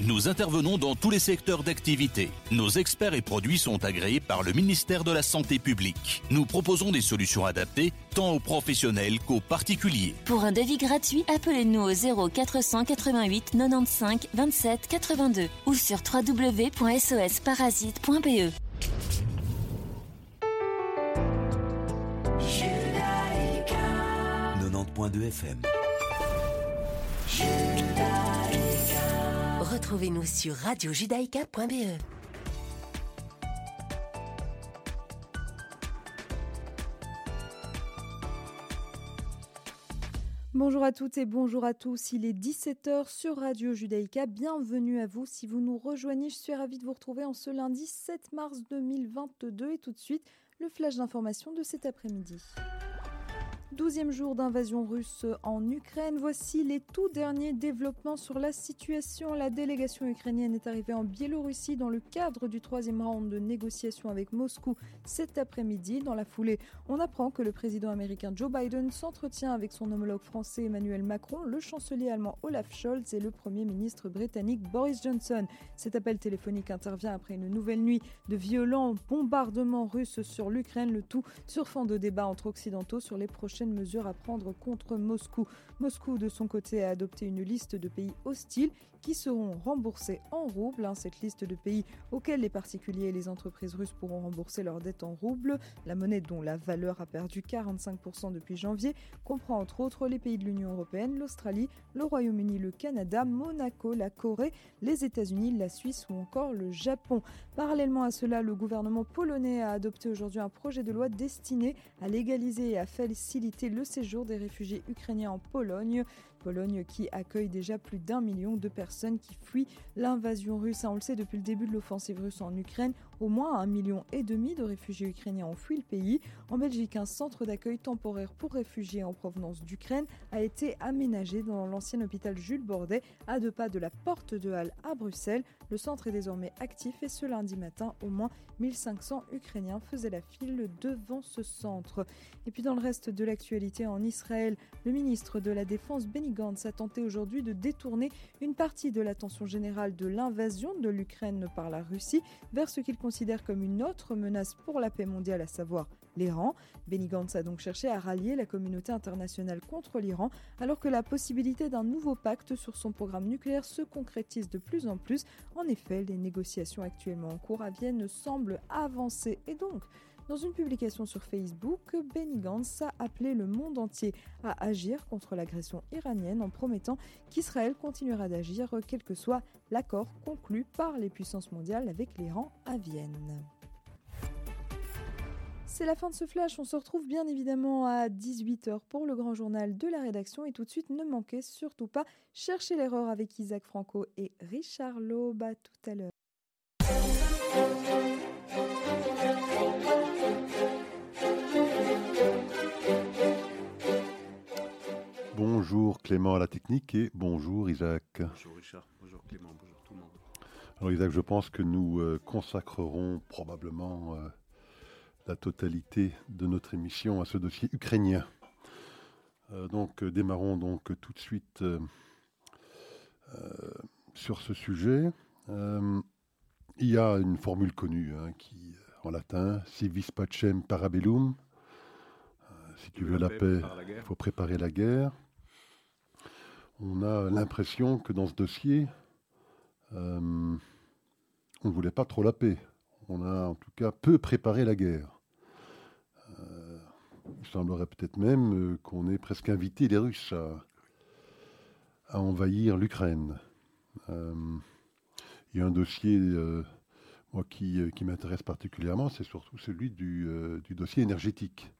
Nous intervenons dans tous les secteurs d'activité. Nos experts et produits sont agréés par le ministère de la Santé publique. Nous proposons des solutions adaptées tant aux professionnels qu'aux particuliers. Pour un devis gratuit, appelez-nous au 0 488 95 27 82 ou sur www.sosparasite.be. 90.2 FM. Retrouvez-nous sur radiojudaïka.be. Bonjour à toutes et bonjour à tous. Il est 17h sur Radio Judaïka. Bienvenue à vous. Si vous nous rejoignez, je suis ravie de vous retrouver en ce lundi 7 mars 2022 et tout de suite le flash d'information de cet après-midi. Douzième jour d'invasion russe en Ukraine. Voici les tout derniers développements sur la situation. La délégation ukrainienne est arrivée en Biélorussie dans le cadre du troisième round de négociations avec Moscou cet après-midi. Dans la foulée, on apprend que le président américain Joe Biden s'entretient avec son homologue français Emmanuel Macron, le chancelier allemand Olaf Scholz et le premier ministre britannique Boris Johnson. Cet appel téléphonique intervient après une nouvelle nuit de violents bombardements russes sur l'Ukraine, le tout sur fond de débat entre occidentaux sur les prochaines mesures à prendre contre Moscou. Moscou, de son côté, a adopté une liste de pays hostiles qui seront remboursés en roubles. Hein, cette liste de pays auxquels les particuliers et les entreprises russes pourront rembourser leurs dettes en roubles, la monnaie dont la valeur a perdu 45% depuis janvier, comprend entre autres les pays de l'Union européenne, l'Australie, le Royaume-Uni, le Canada, Monaco, la Corée, les États-Unis, la Suisse ou encore le Japon. Parallèlement à cela, le gouvernement polonais a adopté aujourd'hui un projet de loi destiné à légaliser et à faciliter le séjour des réfugiés ukrainiens en Pologne. Pologne qui accueille déjà plus d'un million de personnes qui fuient l'invasion russe. On le sait depuis le début de l'offensive russe en Ukraine, au moins un million et demi de réfugiés ukrainiens ont fui le pays. En Belgique, un centre d'accueil temporaire pour réfugiés en provenance d'Ukraine a été aménagé dans l'ancien hôpital Jules Bordet, à deux pas de la porte de Halle à Bruxelles. Le centre est désormais actif et ce lundi matin, au moins 1500 Ukrainiens faisaient la file devant ce centre. Et puis dans le reste de l'actualité en Israël, le ministre de la Défense Benny Gantz a tenté aujourd'hui de détourner une partie de l'attention générale de l'invasion de l'Ukraine par la Russie vers ce qu'il considère comme une autre menace pour la paix mondiale, à savoir l'Iran. Benny Gantz a donc cherché à rallier la communauté internationale contre l'Iran, alors que la possibilité d'un nouveau pacte sur son programme nucléaire se concrétise de plus en plus. En effet, les négociations actuellement en cours à Vienne semblent avancer et donc dans une publication sur Facebook, Benny Gantz a appelé le monde entier à agir contre l'agression iranienne en promettant qu'Israël continuera d'agir quel que soit l'accord conclu par les puissances mondiales avec l'Iran à Vienne. C'est la fin de ce flash. On se retrouve bien évidemment à 18h pour le grand journal de la rédaction. Et tout de suite, ne manquez surtout pas Chercher l'erreur avec Isaac Franco et Richard Laube. À tout à l'heure. Bonjour Clément à la technique et bonjour Isaac. Bonjour Richard, bonjour Clément, bonjour tout le monde. Alors Isaac, je pense que nous euh, consacrerons probablement euh, la totalité de notre émission à ce dossier ukrainien. Euh, donc démarrons donc tout de suite sur ce sujet. il y a une formule connue hein, qui, en latin, si vis pacem parabellum, si tu veux la paix, il faut préparer la guerre on a l'impression que dans ce dossier, euh, on ne voulait pas trop la paix. On a en tout cas peu préparé la guerre. Euh, il semblerait peut-être même euh, qu'on ait presque invité les Russes à, envahir l'Ukraine. il y a un dossier moi, qui, m'intéresse particulièrement, c'est surtout celui du dossier énergétique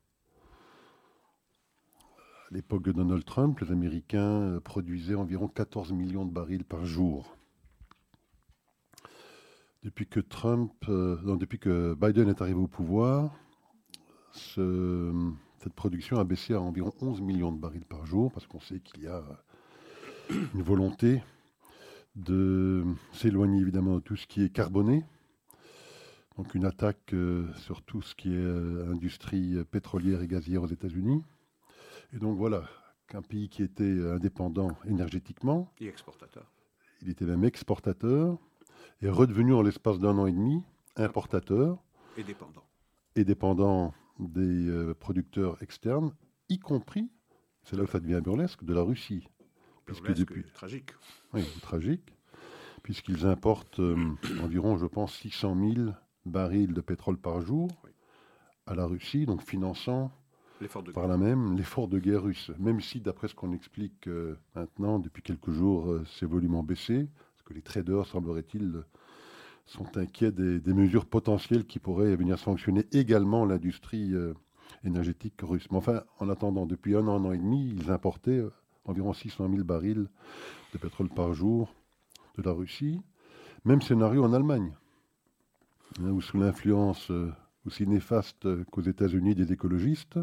l'époque de Donald Trump, les Américains euh, produisaient environ 14 millions de barils par jour. Depuis que Trump, euh, depuis que Biden est arrivé au pouvoir, cette production a baissé à environ 11 millions de barils par jour, parce qu'on sait qu'il y a une volonté de s'éloigner évidemment de tout ce qui est carboné, donc une attaque euh, sur tout ce qui est industrie pétrolière et gazière aux États-Unis. Et donc voilà, qu'un pays qui était indépendant énergétiquement. Et exportateur. il était même exportateur, est redevenu en l'espace d'un an et demi importateur. Et dépendant. Et dépendant des euh, producteurs externes, y compris, c'est là où ça devient burlesque, de la Russie. Puisque depuis, tragique. Oui, tragique, puisqu'ils importent euh, environ, je pense, 600 000 barils de pétrole par jour à la Russie, donc finançant par là même l'effort de guerre russe. Même si, d'après ce qu'on explique euh, maintenant, depuis quelques jours, euh, ces volumes ont baissé, parce que les traders, semblerait-il, sont inquiets des, mesures potentielles qui pourraient venir sanctionner également l'industrie euh, énergétique russe. Mais enfin, en attendant, depuis un an, un an et demi, ils importaient environ 600 000 barils de pétrole par jour de la Russie. Même scénario en Allemagne, hein, où sous l'influence aussi néfaste qu'aux États-Unis des écologistes.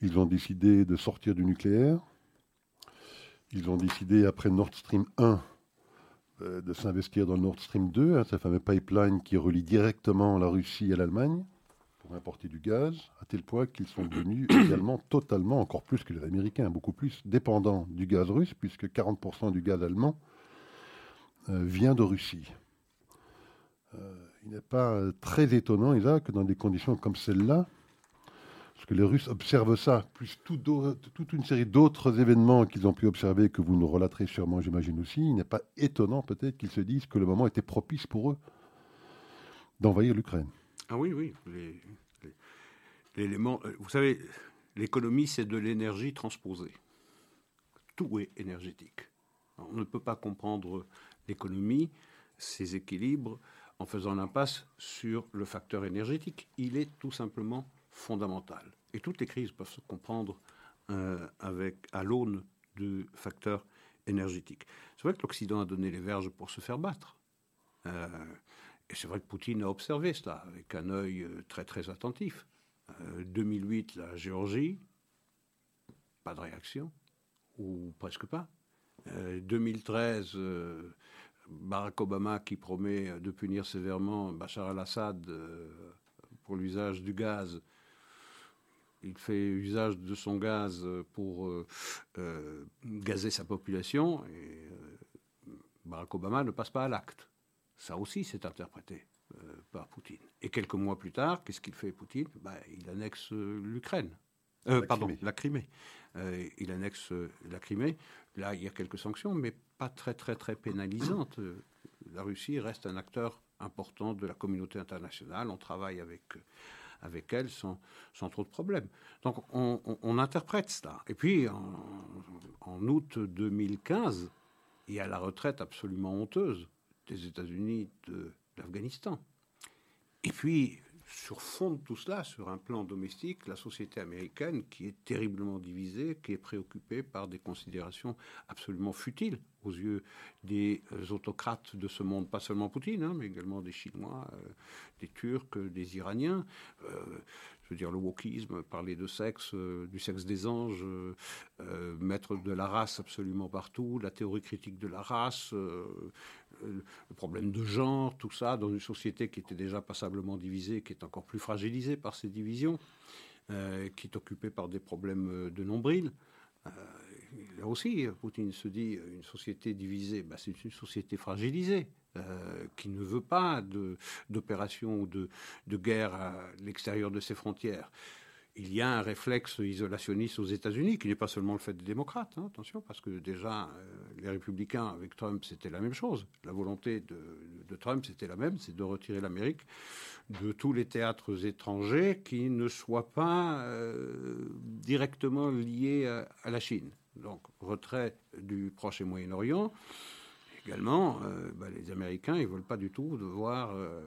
Ils ont décidé de sortir du nucléaire. Ils ont décidé, après Nord Stream 1, euh, de s'investir dans le Nord Stream 2, hein, ce fameux pipeline qui relie directement la Russie à l'Allemagne pour importer du gaz, à tel point qu'ils sont devenus également totalement, encore plus que les Américains, beaucoup plus dépendants du gaz russe, puisque 40% du gaz allemand euh, vient de Russie. Euh, il n'est pas euh, très étonnant, Isaac, que dans des conditions comme celle-là, parce que les Russes observent ça, plus toute une série d'autres événements qu'ils ont pu observer, que vous nous relaterez sûrement, j'imagine aussi, il n'est pas étonnant peut-être qu'ils se disent que le moment était propice pour eux d'envahir l'Ukraine. Ah oui, oui. L'élément, euh, vous savez, l'économie, c'est de l'énergie transposée. Tout est énergétique. On ne peut pas comprendre l'économie, ses équilibres, en faisant l'impasse sur le facteur énergétique. Il est tout simplement fondamental. Et toutes les crises peuvent se comprendre euh, avec, à l'aune du facteur énergétique. C'est vrai que l'Occident a donné les verges pour se faire battre. Euh, et c'est vrai que Poutine a observé cela avec un œil euh, très très attentif. 2008, la Géorgie, pas de réaction, ou presque pas. 2013, Barack Obama qui promet de punir sévèrement Bachar al-Assad pour l'usage du gaz. Il fait usage de son gaz pour euh, euh, gazer sa population et Barack Obama ne passe pas à l'acte. Ça aussi, c'est interprété par Poutine. Et quelques mois plus tard, qu'est-ce qu'il fait Poutine? Bah, Il annexe l'Ukraine. pardon, la Crimée. il annexe la Crimée. Là, il y a quelques sanctions, mais pas très très très pénalisante. La Russie reste un acteur important de la communauté internationale. On travaille avec avec elle sans, sans trop de problèmes. Donc on, interprète cela. Et puis en, août 2015, il y a la retraite absolument honteuse des États-Unis de. Et puis sur fond de tout cela, sur un plan domestique, la société américaine, qui est terriblement divisée, qui est préoccupée par des considérations absolument futiles aux yeux des euh, autocrates de ce monde, pas seulement Poutine, hein, mais également des Chinois, euh, des Turcs, des Iraniens. Euh, je veux dire, le wokisme, parler de sexe, du sexe des anges, mettre de la race absolument partout, la théorie critique de la race, le problème de genre, tout ça, dans une société qui était déjà passablement divisée, qui est encore plus fragilisée par ces divisions, qui est occupée par des problèmes de nombril là aussi, Poutine se dit une société divisée, bah, c'est une société fragilisée. Euh, qui ne veut pas d'opération ou de, de, guerre à l'extérieur de ses frontières. Il y a un réflexe isolationniste aux États-Unis qui n'est pas seulement le fait des démocrates, hein, attention, parce que déjà euh, les républicains avec Trump c'était la même chose. La volonté de, Trump c'était la même, c'est de retirer l'Amérique de tous les théâtres étrangers qui ne soient pas euh, directement liés à la Chine donc retrait du Proche et Moyen-Orient. Également, euh, bah, les Américains, ils ne veulent pas du tout de voir euh,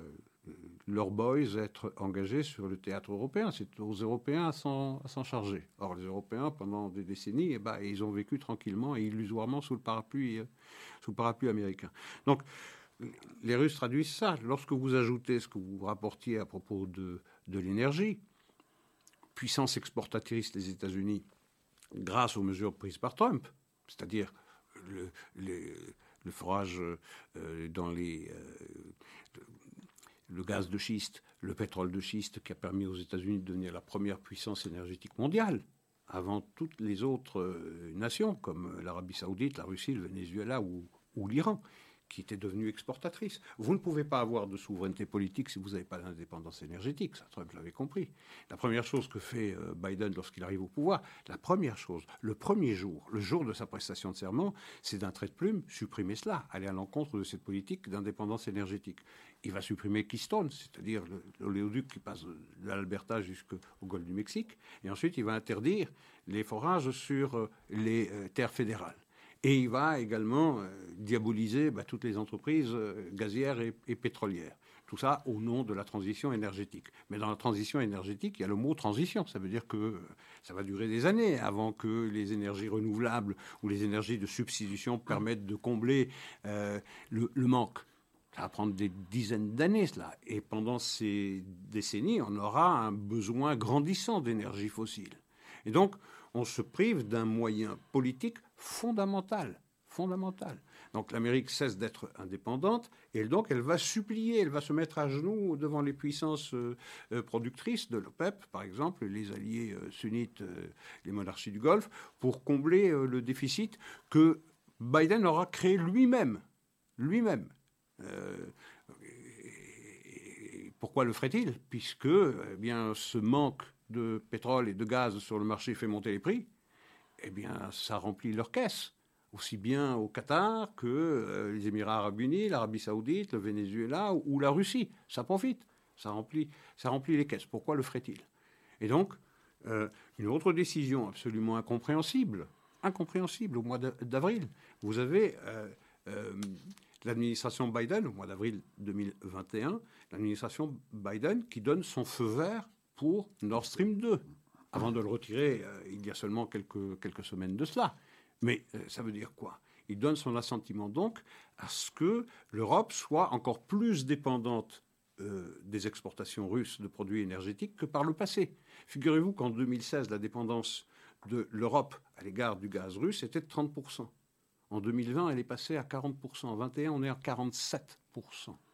leurs boys être engagés sur le théâtre européen. C'est aux Européens à s'en charger. Or, les Européens, pendant des décennies, eh ben, ils ont vécu tranquillement et illusoirement sous le parapluie, euh, sous le parapluie américain. Donc, les Russes traduisent ça. Lorsque vous ajoutez ce que vous rapportiez à propos de, l'énergie, puissance exportatrice des États-Unis, grâce aux mesures prises par Trump, c'est-à-dire le, forage euh, dans les, euh, le gaz de schiste, le pétrole de schiste qui a permis aux États-Unis de devenir la première puissance énergétique mondiale avant toutes les autres euh, nations comme l'Arabie saoudite, la Russie, le Venezuela ou, l'Iran. Qui était devenue exportatrice. Vous ne pouvez pas avoir de souveraineté politique si vous n'avez pas d'indépendance énergétique. Ça, Trump l'avait compris. La première chose que fait euh, Biden lorsqu'il arrive au pouvoir, la première chose, le premier jour, le jour de sa prestation de serment, c'est d'un trait de plume supprimer cela, aller à l'encontre de cette politique d'indépendance énergétique. Il va supprimer Keystone, c'est-à-dire l'oléoduc qui passe de l'Alberta jusqu'au golfe du Mexique, et ensuite il va interdire les forages sur euh, les euh, terres fédérales. Et il va également euh, diaboliser bah, toutes les entreprises euh, gazières et, pétrolières. Tout ça au nom de la transition énergétique. Mais dans la transition énergétique, il y a le mot transition. Ça veut dire que euh, ça va durer des années avant que les énergies renouvelables ou les énergies de substitution permettent de combler le, le manque. Ça va prendre des dizaines d'années, cela. Et pendant ces décennies, on aura un besoin grandissant d'énergie fossile. Et donc, on se prive d'un moyen politique fondamental. Fondamental. Donc l'Amérique cesse d'être indépendante et donc elle va supplier, elle va se mettre à genoux devant les puissances euh, euh, productrices de l'OPEP, par exemple, les alliés euh, sunnites, les monarchies du Golfe, pour combler le déficit que Biden aura créé lui-même. Lui-même. pourquoi le ferait-il? Puisque eh bien, ce manque de pétrole et de gaz sur le marché fait monter les prix, eh bien, ça remplit leur caisse, aussi bien au Qatar que euh, les Émirats arabes unis, l'Arabie saoudite, le Venezuela ou, la Russie. Ça profite, ça remplit, ça remplit les caisses. Pourquoi le ferait-il? Et donc, euh, une autre décision absolument incompréhensible, incompréhensible au mois d'avril. Vous avez euh, l'administration Biden, au mois d'avril 2021, l'administration Biden qui donne son feu vert pour Nord Stream 2, avant de le retirer euh, il y a seulement quelques, quelques semaines de cela. Mais euh, ça veut dire quoi? Il donne son assentiment donc à ce que l'Europe soit encore plus dépendante euh, des exportations russes de produits énergétiques que par le passé. Figurez-vous qu'en 2016, la dépendance de l'Europe à l'égard du gaz russe était de 30%. En 2020, elle est passée à 40%. En 2021, on est à 47%.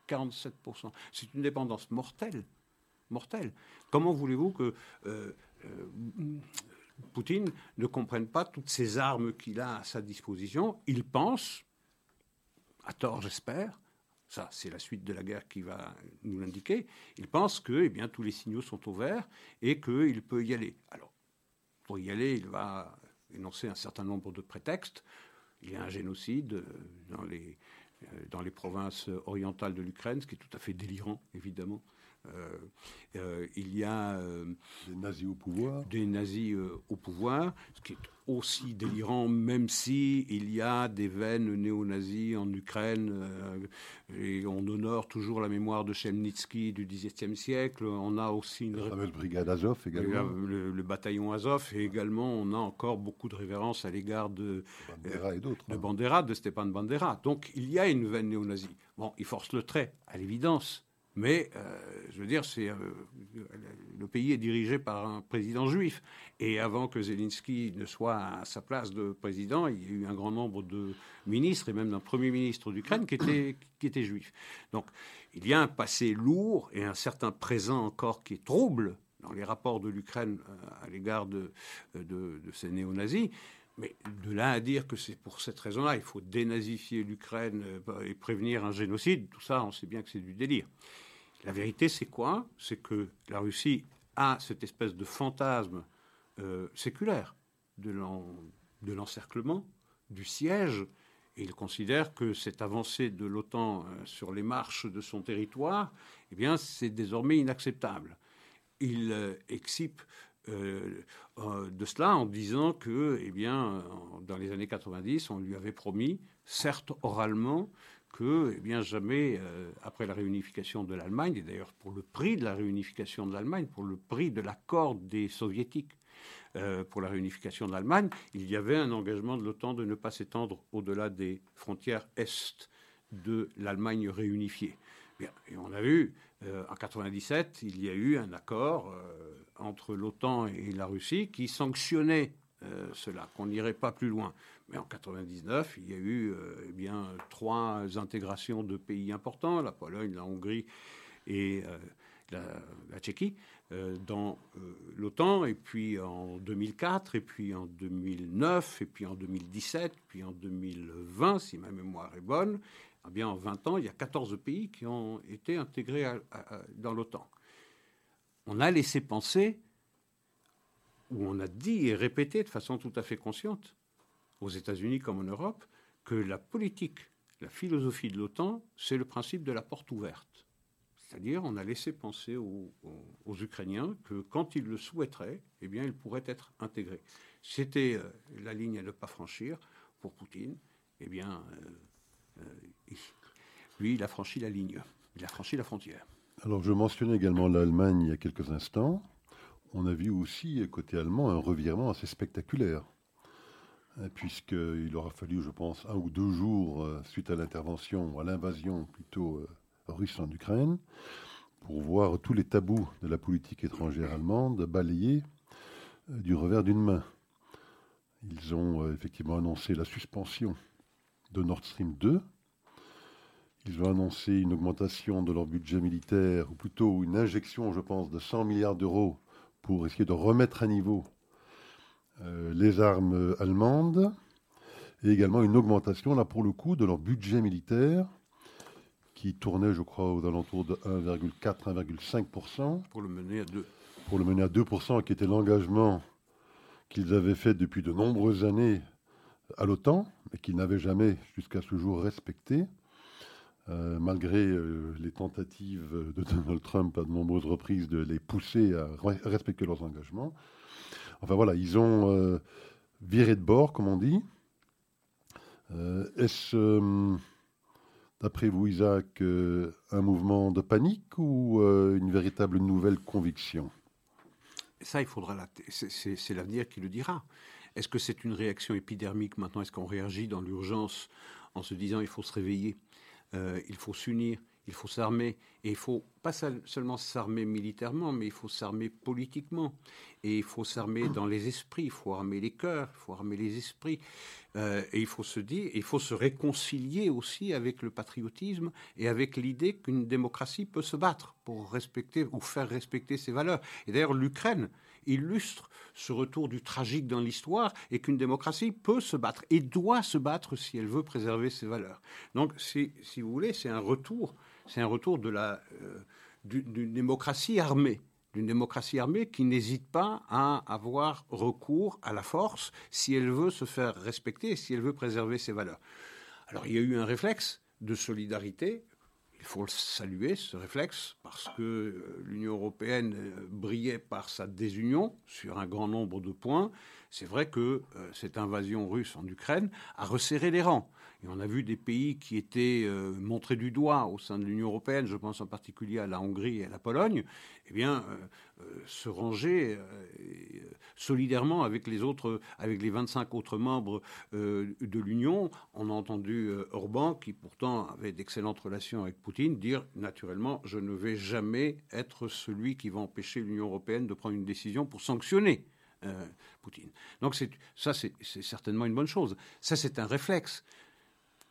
47%. C'est une dépendance mortelle mortel. Comment voulez-vous que Poutine ne comprenne pas toutes ces armes qu'il a à sa disposition Il pense, à tort j'espère, ça c'est la suite de la guerre qui va nous l'indiquer, il pense que eh bien, tous les signaux sont au vert et qu'il peut y aller. Alors, pour y aller, il va énoncer un certain nombre de prétextes. Il y a un génocide euh, dans les, dans les provinces orientales de l'Ukraine, ce qui est tout à fait délirant, évidemment. Euh, euh, il y a euh, des nazis au pouvoir. Des nazis au pouvoir, ce qui est aussi délirant, même si il y a des veines néo-nazis en Ukraine et on honore toujours la mémoire de Chemnitsky du XVIIe siècle. On a aussi une la fameuse brigade Azov également. Le, bataillon Azov et également on a encore beaucoup de révérences à l'égard de Bandera et d'autres. De hein. Bandera, de Stepan Bandera. Donc il y a une veine néo-nazie. Bon, il force le trait, à l'évidence. Mais, euh, je veux dire, euh, le pays est dirigé par un président juif. Et avant que Zelensky ne soit à sa place de président, il y a eu un grand nombre de ministres et même d'un premier ministre d'Ukraine qui était, qui juif. Donc, il y a un passé lourd et un certain présent encore qui est trouble dans les rapports de l'Ukraine euh, à l'égard de, de, de ces néo-nazis. Mais de là à dire que c'est pour cette raison-là, il faut dénazifier l'Ukraine et prévenir un génocide, tout ça, on sait bien que c'est du délire. La vérité, c'est quoi? C'est que la Russie a cette espèce de fantasme euh, séculaire de l'encerclement, du siège, et il considère que cette avancée de l'OTAN euh, sur les marches de son territoire, eh bien, c'est désormais inacceptable. Il euh, excipe de cela en disant que, eh bien, dans les années 90, on lui avait promis, certes oralement, que, eh bien, jamais euh, après la réunification de l'Allemagne, et d'ailleurs pour le prix de la réunification de l'Allemagne, pour le prix de l'accord des soviétiques euh, pour la réunification de l'Allemagne, il y avait un engagement de l'OTAN de ne pas s'étendre au-delà des frontières est de l'Allemagne réunifiée. et on a vu, euh, en 97, il y a eu un accord entre l'OTAN et la Russie qui sanctionnait cela, qu'on n'irait pas plus loin. Mais en 99, il y a eu euh, eh bien, trois intégrations de pays importants, la Pologne, la Hongrie et euh, la, Tchéquie, euh, dans l'OTAN. Et puis en 2004, et puis en 2009, et puis en 2017, puis en 2020, si ma mémoire est bonne, Eh en 20 ans, il y a 14 pays qui ont été intégrés dans l'OTAN. On a laissé penser, ou on a dit et répété de façon tout à fait consciente, aux États-Unis comme en Europe, que la politique, la philosophie de l'OTAN, c'est le principe de la porte ouverte. C'est-à-dire, on a laissé penser aux, Ukrainiens que quand ils le souhaiteraient, eh bien, ils pourraient être intégrés. C'était euh, la ligne à ne pas franchir pour Poutine. Eh bien, euh, euh, lui, il a franchi la ligne. Il a franchi la frontière. Alors, je mentionnais également l'Allemagne il y a quelques instants. On a vu aussi, côté allemand, un revirement assez spectaculaire puisqu'il aura fallu, je pense, un ou deux jours suite à l'intervention, à l'invasion plutôt russe en Ukraine, pour voir tous les tabous de la politique étrangère allemande balayés euh, du revers d'une main. Ils ont euh, effectivement annoncé la suspension de Nord Stream 2. Ils ont annoncé une augmentation de leur budget militaire, ou plutôt une injection, je pense, de 100 milliards d'euros pour essayer de remettre à niveau euh, les armes allemandes, et également une augmentation, là pour le coup, de leur budget militaire qui tournait, je crois, aux alentours de 1,4-1,5%. Pour le mener à 2. Pour le mener à 2%, qui était l'engagement qu'ils avaient fait depuis de nombreuses années à l'OTAN, mais qu'ils n'avaient jamais jusqu'à ce jour respecté, euh, malgré euh, les tentatives de Donald Trump à de nombreuses reprises de les pousser à respecter leurs engagements. Enfin voilà, ils ont euh, viré de bord, comme on dit. Est-ce d'après vous, Isaac, euh, un mouvement de panique ou euh, une véritable nouvelle conviction? Ça, il faudra. C'est l'avenir qui le dira. Est-ce que c'est une réaction épidermique maintenant? Est-ce qu'on réagit dans l'urgence en se disant il faut se réveiller, euh, il faut s'unir, il faut s'armer, et il faut pas seulement s'armer militairement, mais il faut s'armer politiquement, et il faut s'armer dans les esprits, il faut armer les cœurs, il faut armer les esprits, euh, et il faut se dire, il faut se réconcilier aussi avec le patriotisme et avec l'idée qu'une démocratie peut se battre pour respecter ou faire respecter ses valeurs. Et d'ailleurs, l'Ukraine illustre ce retour du tragique dans l'histoire et qu'une démocratie peut se battre et doit se battre si elle veut préserver ses valeurs. Donc, si, si vous voulez, c'est un retour, c'est un retour euh, d'une démocratie armée d'une démocratie armée qui n'hésite pas à avoir recours à la force si elle veut se faire respecter, si elle veut préserver ses valeurs. Alors il y a eu un réflexe de solidarité, il faut le saluer, ce réflexe, parce que euh, l'Union européenne euh, brillait par sa désunion sur un grand nombre de points. C'est vrai que cette invasion russe en Ukraine a resserré les rangs. On a vu des pays qui étaient euh, montrés du doigt au sein de l'Union européenne, je pense en particulier à la Hongrie et à la Pologne, eh bien, euh, euh, se ranger solidairement avec les autres, avec les 25 autres membres de l'Union. On a entendu Orban, qui pourtant avait d'excellentes relations avec Poutine, dire naturellement, je ne vais jamais être celui qui va empêcher l'Union européenne de prendre une décision pour sanctionner. Poutine. Donc ça, c'est certainement une bonne chose. Ça, c'est un réflexe.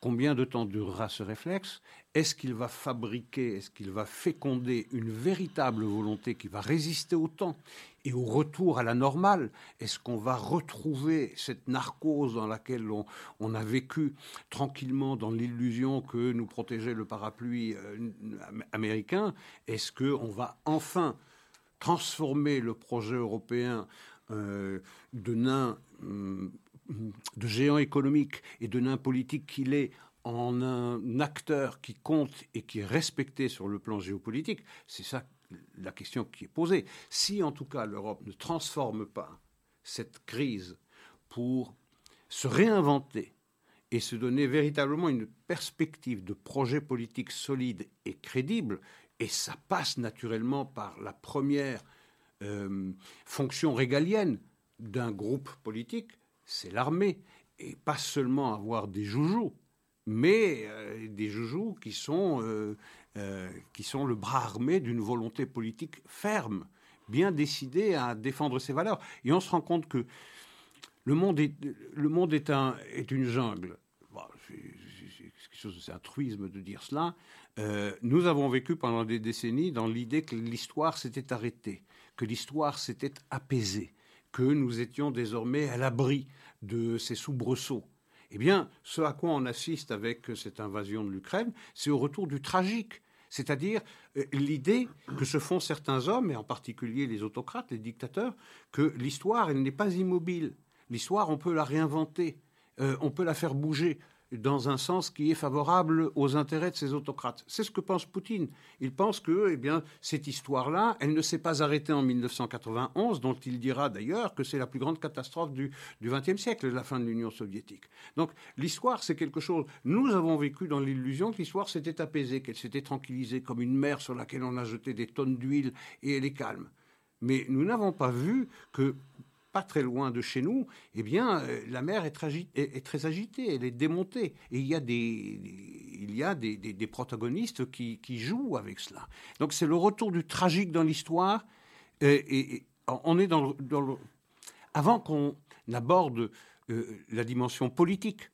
Combien de temps durera ce réflexe? Est-ce qu'il va fabriquer, est-ce qu'il va féconder une véritable volonté qui va résister au temps et au retour à la normale? Est-ce qu'on va retrouver cette narcose dans laquelle on, a vécu tranquillement dans l'illusion que nous protégeait le parapluie euh, américain? Est-ce qu'on va enfin transformer le projet européen euh, de nain hum, de géant économique et de nain politique qu'il est en un acteur qui compte et qui est respecté sur le plan géopolitique, c'est ça la question qui est posée. Si en tout cas l'Europe ne transforme pas cette crise pour se réinventer et se donner véritablement une perspective de projet politique solide et crédible, et ça passe naturellement par la première euh, fonction régalienne d'un groupe politique, c'est l'armée. Et pas seulement avoir des joujoux, mais euh, des joujoux qui sont, euh, euh, qui sont le bras armé d'une volonté politique ferme, bien décidée à défendre ses valeurs. Et on se rend compte que le monde est, le monde est, un, est une jungle. c'est un truisme de dire cela. nous avons vécu pendant des décennies dans l'idée que l'histoire s'était arrêtée, que l'histoire s'était apaisée, que nous étions désormais à l'abri de ces soubresauts. Eh bien, ce à quoi on assiste avec cette invasion de l'Ukraine, c'est au retour du tragique. C'est-à-dire euh, l'idée que se font certains hommes, et en particulier les autocrates, les dictateurs, que l'histoire, elle n'est pas immobile. L'histoire, on peut la réinventer, euh, on peut la faire bouger dans un sens qui est favorable aux intérêts de ces autocrates. C'est ce que pense Poutine. Il pense que eh bien, cette histoire-là, elle ne s'est pas arrêtée en 1991, dont il dira d'ailleurs que c'est la plus grande catastrophe du XXe siècle, la fin de l'Union soviétique. Donc l'histoire, c'est quelque chose... Nous avons vécu dans l'illusion que l'histoire s'était apaisée, qu'elle s'était tranquillisée comme une mer sur laquelle on a jeté des tonnes d'huile et elle est calme. Mais nous n'avons pas vu que pas très loin de chez nous, eh bien, euh, la mer est, très agitée, elle est démontée. Et il y a des, il y a des, protagonistes qui, jouent avec cela. Donc c'est le retour du tragique dans l'histoire. Euh, et, on est dans, le... Avant qu'on aborde euh, la dimension politique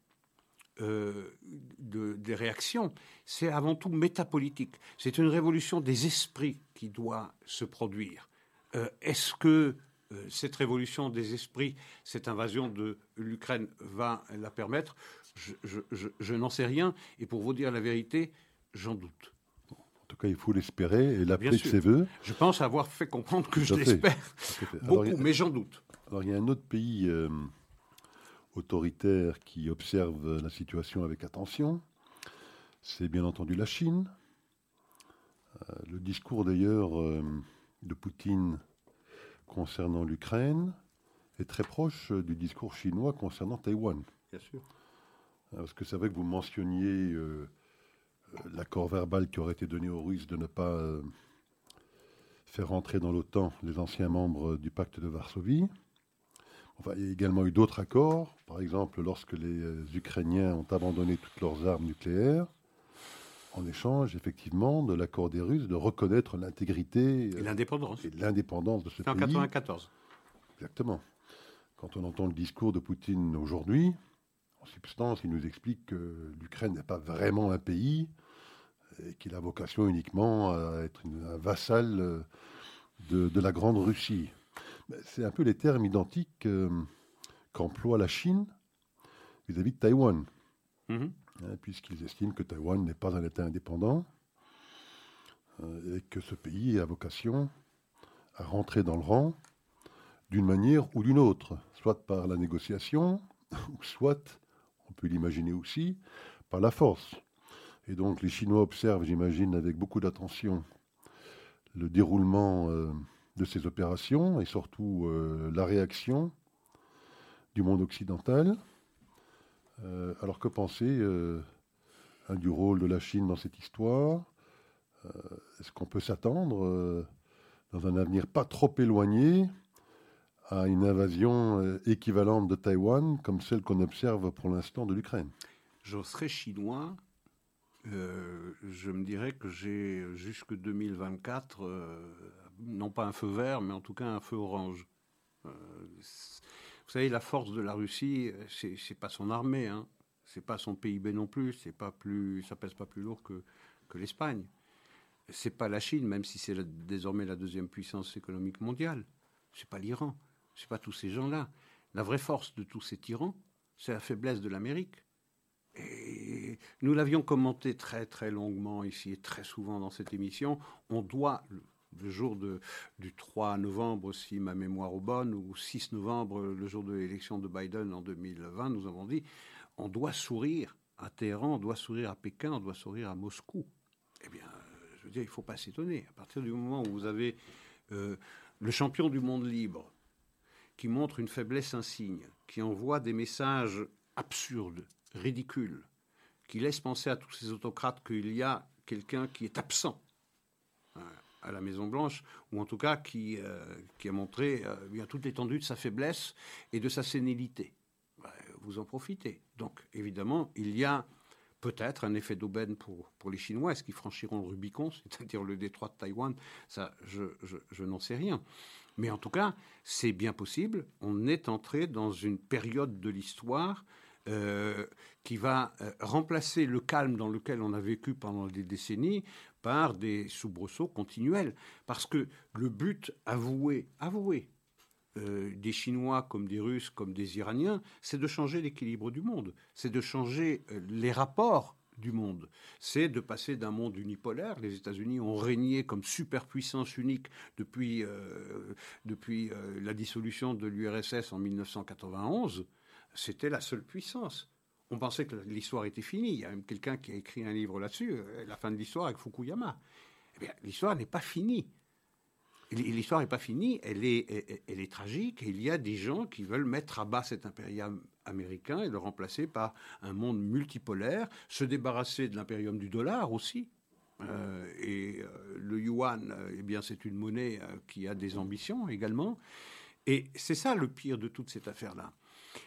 des réactions, c'est avant tout métapolitique. C'est une révolution des esprits qui doit se produire. Est-ce que cette révolution des esprits, cette invasion de l'Ukraine va la permettre Je, n'en sais rien. Et pour vous dire la vérité, j'en doute. En tout cas, il faut l'espérer et l'appeler de ses voeux. Je pense avoir fait comprendre que je l'espère beaucoup, mais j'en doute. Alors, il y a un autre pays euh, autoritaire qui observe la situation avec attention. C'est bien entendu la Chine. Euh, le discours d'ailleurs de Poutine concernant l'Ukraine est très proche du discours chinois concernant Taïwan. Bien sûr. Parce que c'est vrai que vous mentionniez euh, euh, l'accord verbal qui aurait été donné aux Russes de ne pas euh, faire entrer dans l'OTAN les anciens membres du pacte de Varsovie. Enfin, il y a également eu d'autres accords, par exemple lorsque les Ukrainiens ont abandonné toutes leurs armes nucléaires en échange, effectivement, de l'accord des Russes de reconnaître l'intégrité et l'indépendance. Et l'indépendance de ce pays. En 1994. Exactement. Quand on entend le discours de Poutine aujourd'hui, en substance, il nous explique que l'Ukraine n'est pas vraiment un pays et qu'il a vocation uniquement à être un vassal de, la Grande Russie. C'est un peu les termes identiques euh, qu'emploie la Chine vis-à-vis de Taïwan. Mm-hmm. Hein, puisqu'ils estiment que Taïwan n'est pas un État indépendant euh, et que ce pays a vocation à rentrer dans le rang d'une manière ou d'une autre, soit par la négociation, soit, on peut l'imaginer aussi, par la force. Et donc les Chinois observent, j'imagine, avec beaucoup d'attention le déroulement euh, de ces opérations et surtout euh, la réaction du monde occidental. Euh, alors que penser euh, hein, du rôle de la Chine dans cette histoire? Euh, Est-ce qu'on peut s'attendre, dans un avenir pas trop éloigné, à une invasion équivalente de Taïwan comme celle qu'on observe pour l'instant de l'Ukraine? Je serais chinois. je me dirais que j'ai jusque 2024, non pas un feu vert, mais en tout cas un feu orange. Vous savez, la force de la Russie, c'est, n'est pas son armée, hein. c'est pas son PIB non plus, c'est pas plus, ça pèse pas plus lourd que, que l'Espagne. C'est pas la Chine, même si c'est désormais la deuxième puissance économique mondiale. C'est pas l'Iran, c'est pas tous ces gens-là. La vraie force de tous ces tyrans, c'est la faiblesse de l'Amérique. Et nous l'avions commenté très très longuement ici et très souvent dans cette émission. On doit, le jour du 3 novembre, si ma mémoire est bonne, ou 6 novembre, le jour de l'élection de Biden en 2020, nous avons dit on doit sourire à Téhéran, on doit sourire à Pékin, on doit sourire à Moscou. Eh bien, je veux dire, il ne faut pas s'étonner. À partir du moment où vous avez euh, le champion du monde libre qui montre une faiblesse insigne, qui envoie des messages absurdes, ridicules, qui laisse penser à tous ces autocrates qu'il y a quelqu'un qui est absent à la Maison Blanche, ou en tout cas qui, euh, qui a montré euh, bien toute l'étendue de sa faiblesse et de sa sénilité. vous en profitez. Donc évidemment, il y a peut-être un effet d'aubaine pour, pour les Chinois. Est-ce qu'ils franchiront le Rubicon, c'est-à-dire le détroit de Taïwan? Ça, je, je, n'en sais rien. Mais en tout cas, c'est bien possible. On est entré dans une période de l'histoire euh, qui va remplacer le calme dans lequel on a vécu pendant des décennies des soubresauts continuels. Parce que le but avoué, avoué euh, des Chinois comme des Russes comme des Iraniens, c'est de changer l'équilibre du monde, c'est de changer euh, les rapports du monde. C'est de passer d'un monde unipolaire. Les États-Unis ont régné comme superpuissance unique depuis, euh, depuis la dissolution de l'URSS en 1991. C'était la seule puissance. On pensait que l'histoire était finie. Il y a même quelqu'un qui a écrit un livre là-dessus, La fin de l'histoire avec Fukuyama. Eh l'histoire n'est pas finie. L'histoire n'est pas finie, elle est, elle est tragique. Il y a des gens qui veulent mettre à bas cet impérium américain et le remplacer par un monde multipolaire, se débarrasser de l'impérium du dollar aussi. Euh, et euh, le yuan, eh bien, c'est une monnaie euh, qui a des ambitions également. Et c'est ça le pire de toute cette affaire-là.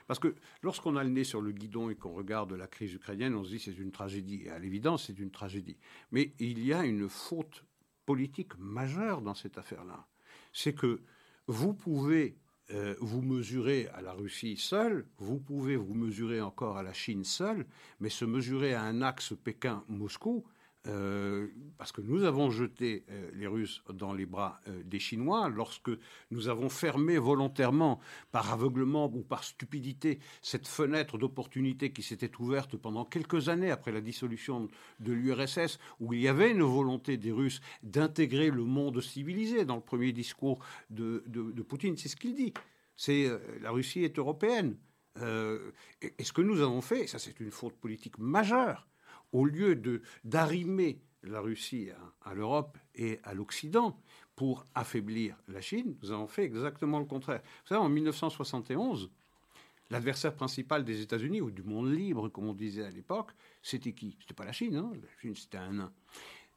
Parce que lorsqu'on a le nez sur le guidon et qu'on regarde la crise ukrainienne, on se dit c'est une tragédie. Et à l'évidence, c'est une tragédie. Mais il y a une faute politique majeure dans cette affaire-là. C'est que vous pouvez euh, vous mesurer à la Russie seule, vous pouvez vous mesurer encore à la Chine seule, mais se mesurer à un axe Pékin-Moscou, euh, parce que nous avons jeté euh, les Russes dans les bras euh, des Chinois lorsque nous avons fermé volontairement, par aveuglement ou par stupidité, cette fenêtre d'opportunité qui s'était ouverte pendant quelques années après la dissolution de l'URSS, où il y avait une volonté des Russes d'intégrer le monde civilisé. Dans le premier discours de, Poutine, c'est ce qu'il dit. C'est la Russie est européenne. et ce que nous avons fait, ça c'est une faute politique majeure, au lieu de d'arrimer la Russie à, l'Europe et à l'Occident pour affaiblir la Chine, nous avons fait exactement le contraire. Vous savez, en 1971, l'adversaire principal des États-Unis, ou du monde libre, comme on disait à l'époque, c'était qui? C'était pas la Chine, hein la Chine c'était un nain.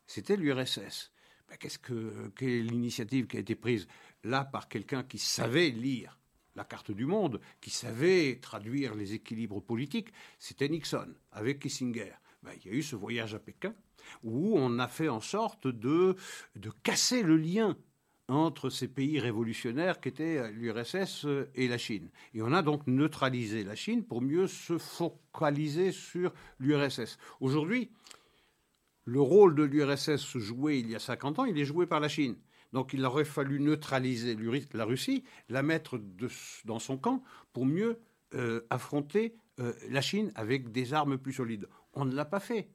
C'était l'URSS. Ben, qu'est-ce que, quelle est l'initiative qui a été prise? Là par quelqu'un qui savait lire la carte du monde, qui savait traduire les équilibres politiques C'était Nixon, avec Kissinger. Ben, il y a eu ce voyage à Pékin où on a fait en sorte de, de casser le lien entre ces pays révolutionnaires qu'étaient l'URSS et la Chine. Et on a donc neutralisé la Chine pour mieux se focaliser sur l'URSS. Aujourd'hui, le rôle de l'URSS joué il y a 50 ans, il est joué par la Chine. Donc il aurait fallu neutraliser la Russie, la mettre dans son camp pour mieux euh, affronter euh, la Chine avec des armes plus solides. On ne l'a pas fait.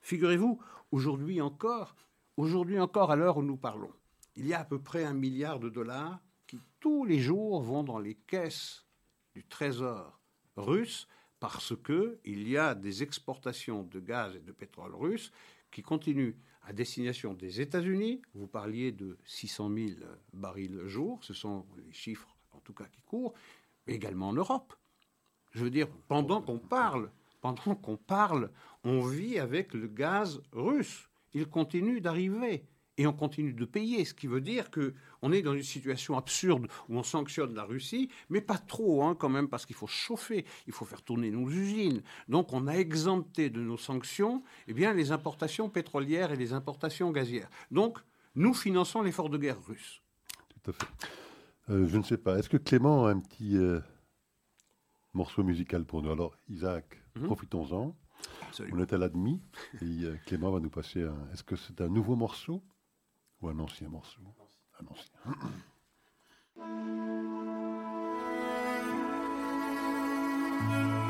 Figurez-vous, aujourd'hui encore, aujourd'hui encore, à l'heure où nous parlons, il y a à peu près un milliard de dollars qui tous les jours vont dans les caisses du trésor russe parce qu'il y a des exportations de gaz et de pétrole russe qui continuent à destination des États-Unis. Vous parliez de 600 000 barils jour, ce sont les chiffres en tout cas qui courent, mais également en Europe. Je veux dire, pendant qu'on parle, pendant qu'on parle, on vit avec le gaz russe. Il continue d'arriver et on continue de payer, ce qui veut dire que on est dans une situation absurde où on sanctionne la Russie, mais pas trop hein, quand même parce qu'il faut chauffer, il faut faire tourner nos usines. Donc on a exempté de nos sanctions, eh bien les importations pétrolières et les importations gazières. Donc nous finançons l'effort de guerre russe. Tout à fait. Euh, je ne sais pas. Est-ce que Clément a un petit euh, morceau musical pour nous? Alors Isaac, mhm. profitons-en. On est à la demi et euh, Clément va nous passer un. Est-ce que c'est un nouveau morceau ou un ancien morceau? Un ancien.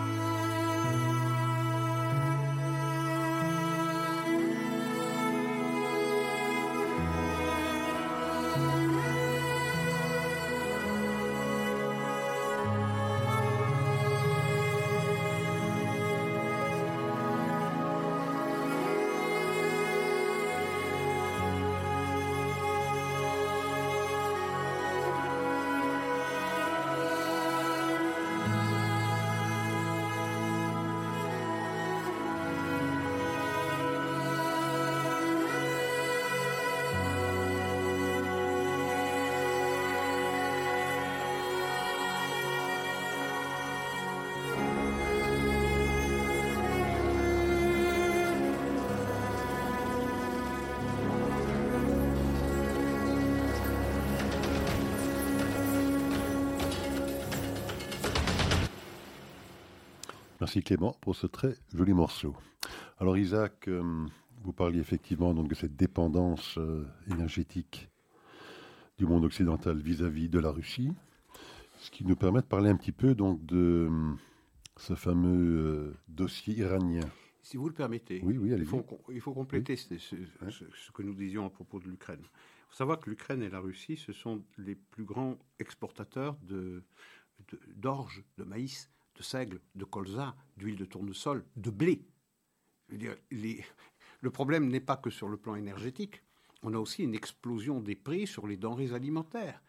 Merci Clément pour ce très joli morceau. Alors Isaac, euh, vous parliez effectivement donc de cette dépendance euh, énergétique du monde occidental vis-à-vis de la Russie. Ce qui nous permet de parler un petit peu donc de ce fameux dossier iranien. Si vous le permettez, oui, oui, il, faut, il faut compléter ce, que nous disions à propos de l'Ukraine. Il faut savoir que l'Ukraine et la Russie, ce sont les plus grands exportateurs d'orge, de, de, maïs, de seigle, de colza, d'huile de tournesol, de blé. le problème n'est pas que sur le plan énergétique. On a aussi une explosion des prix sur les denrées alimentaires.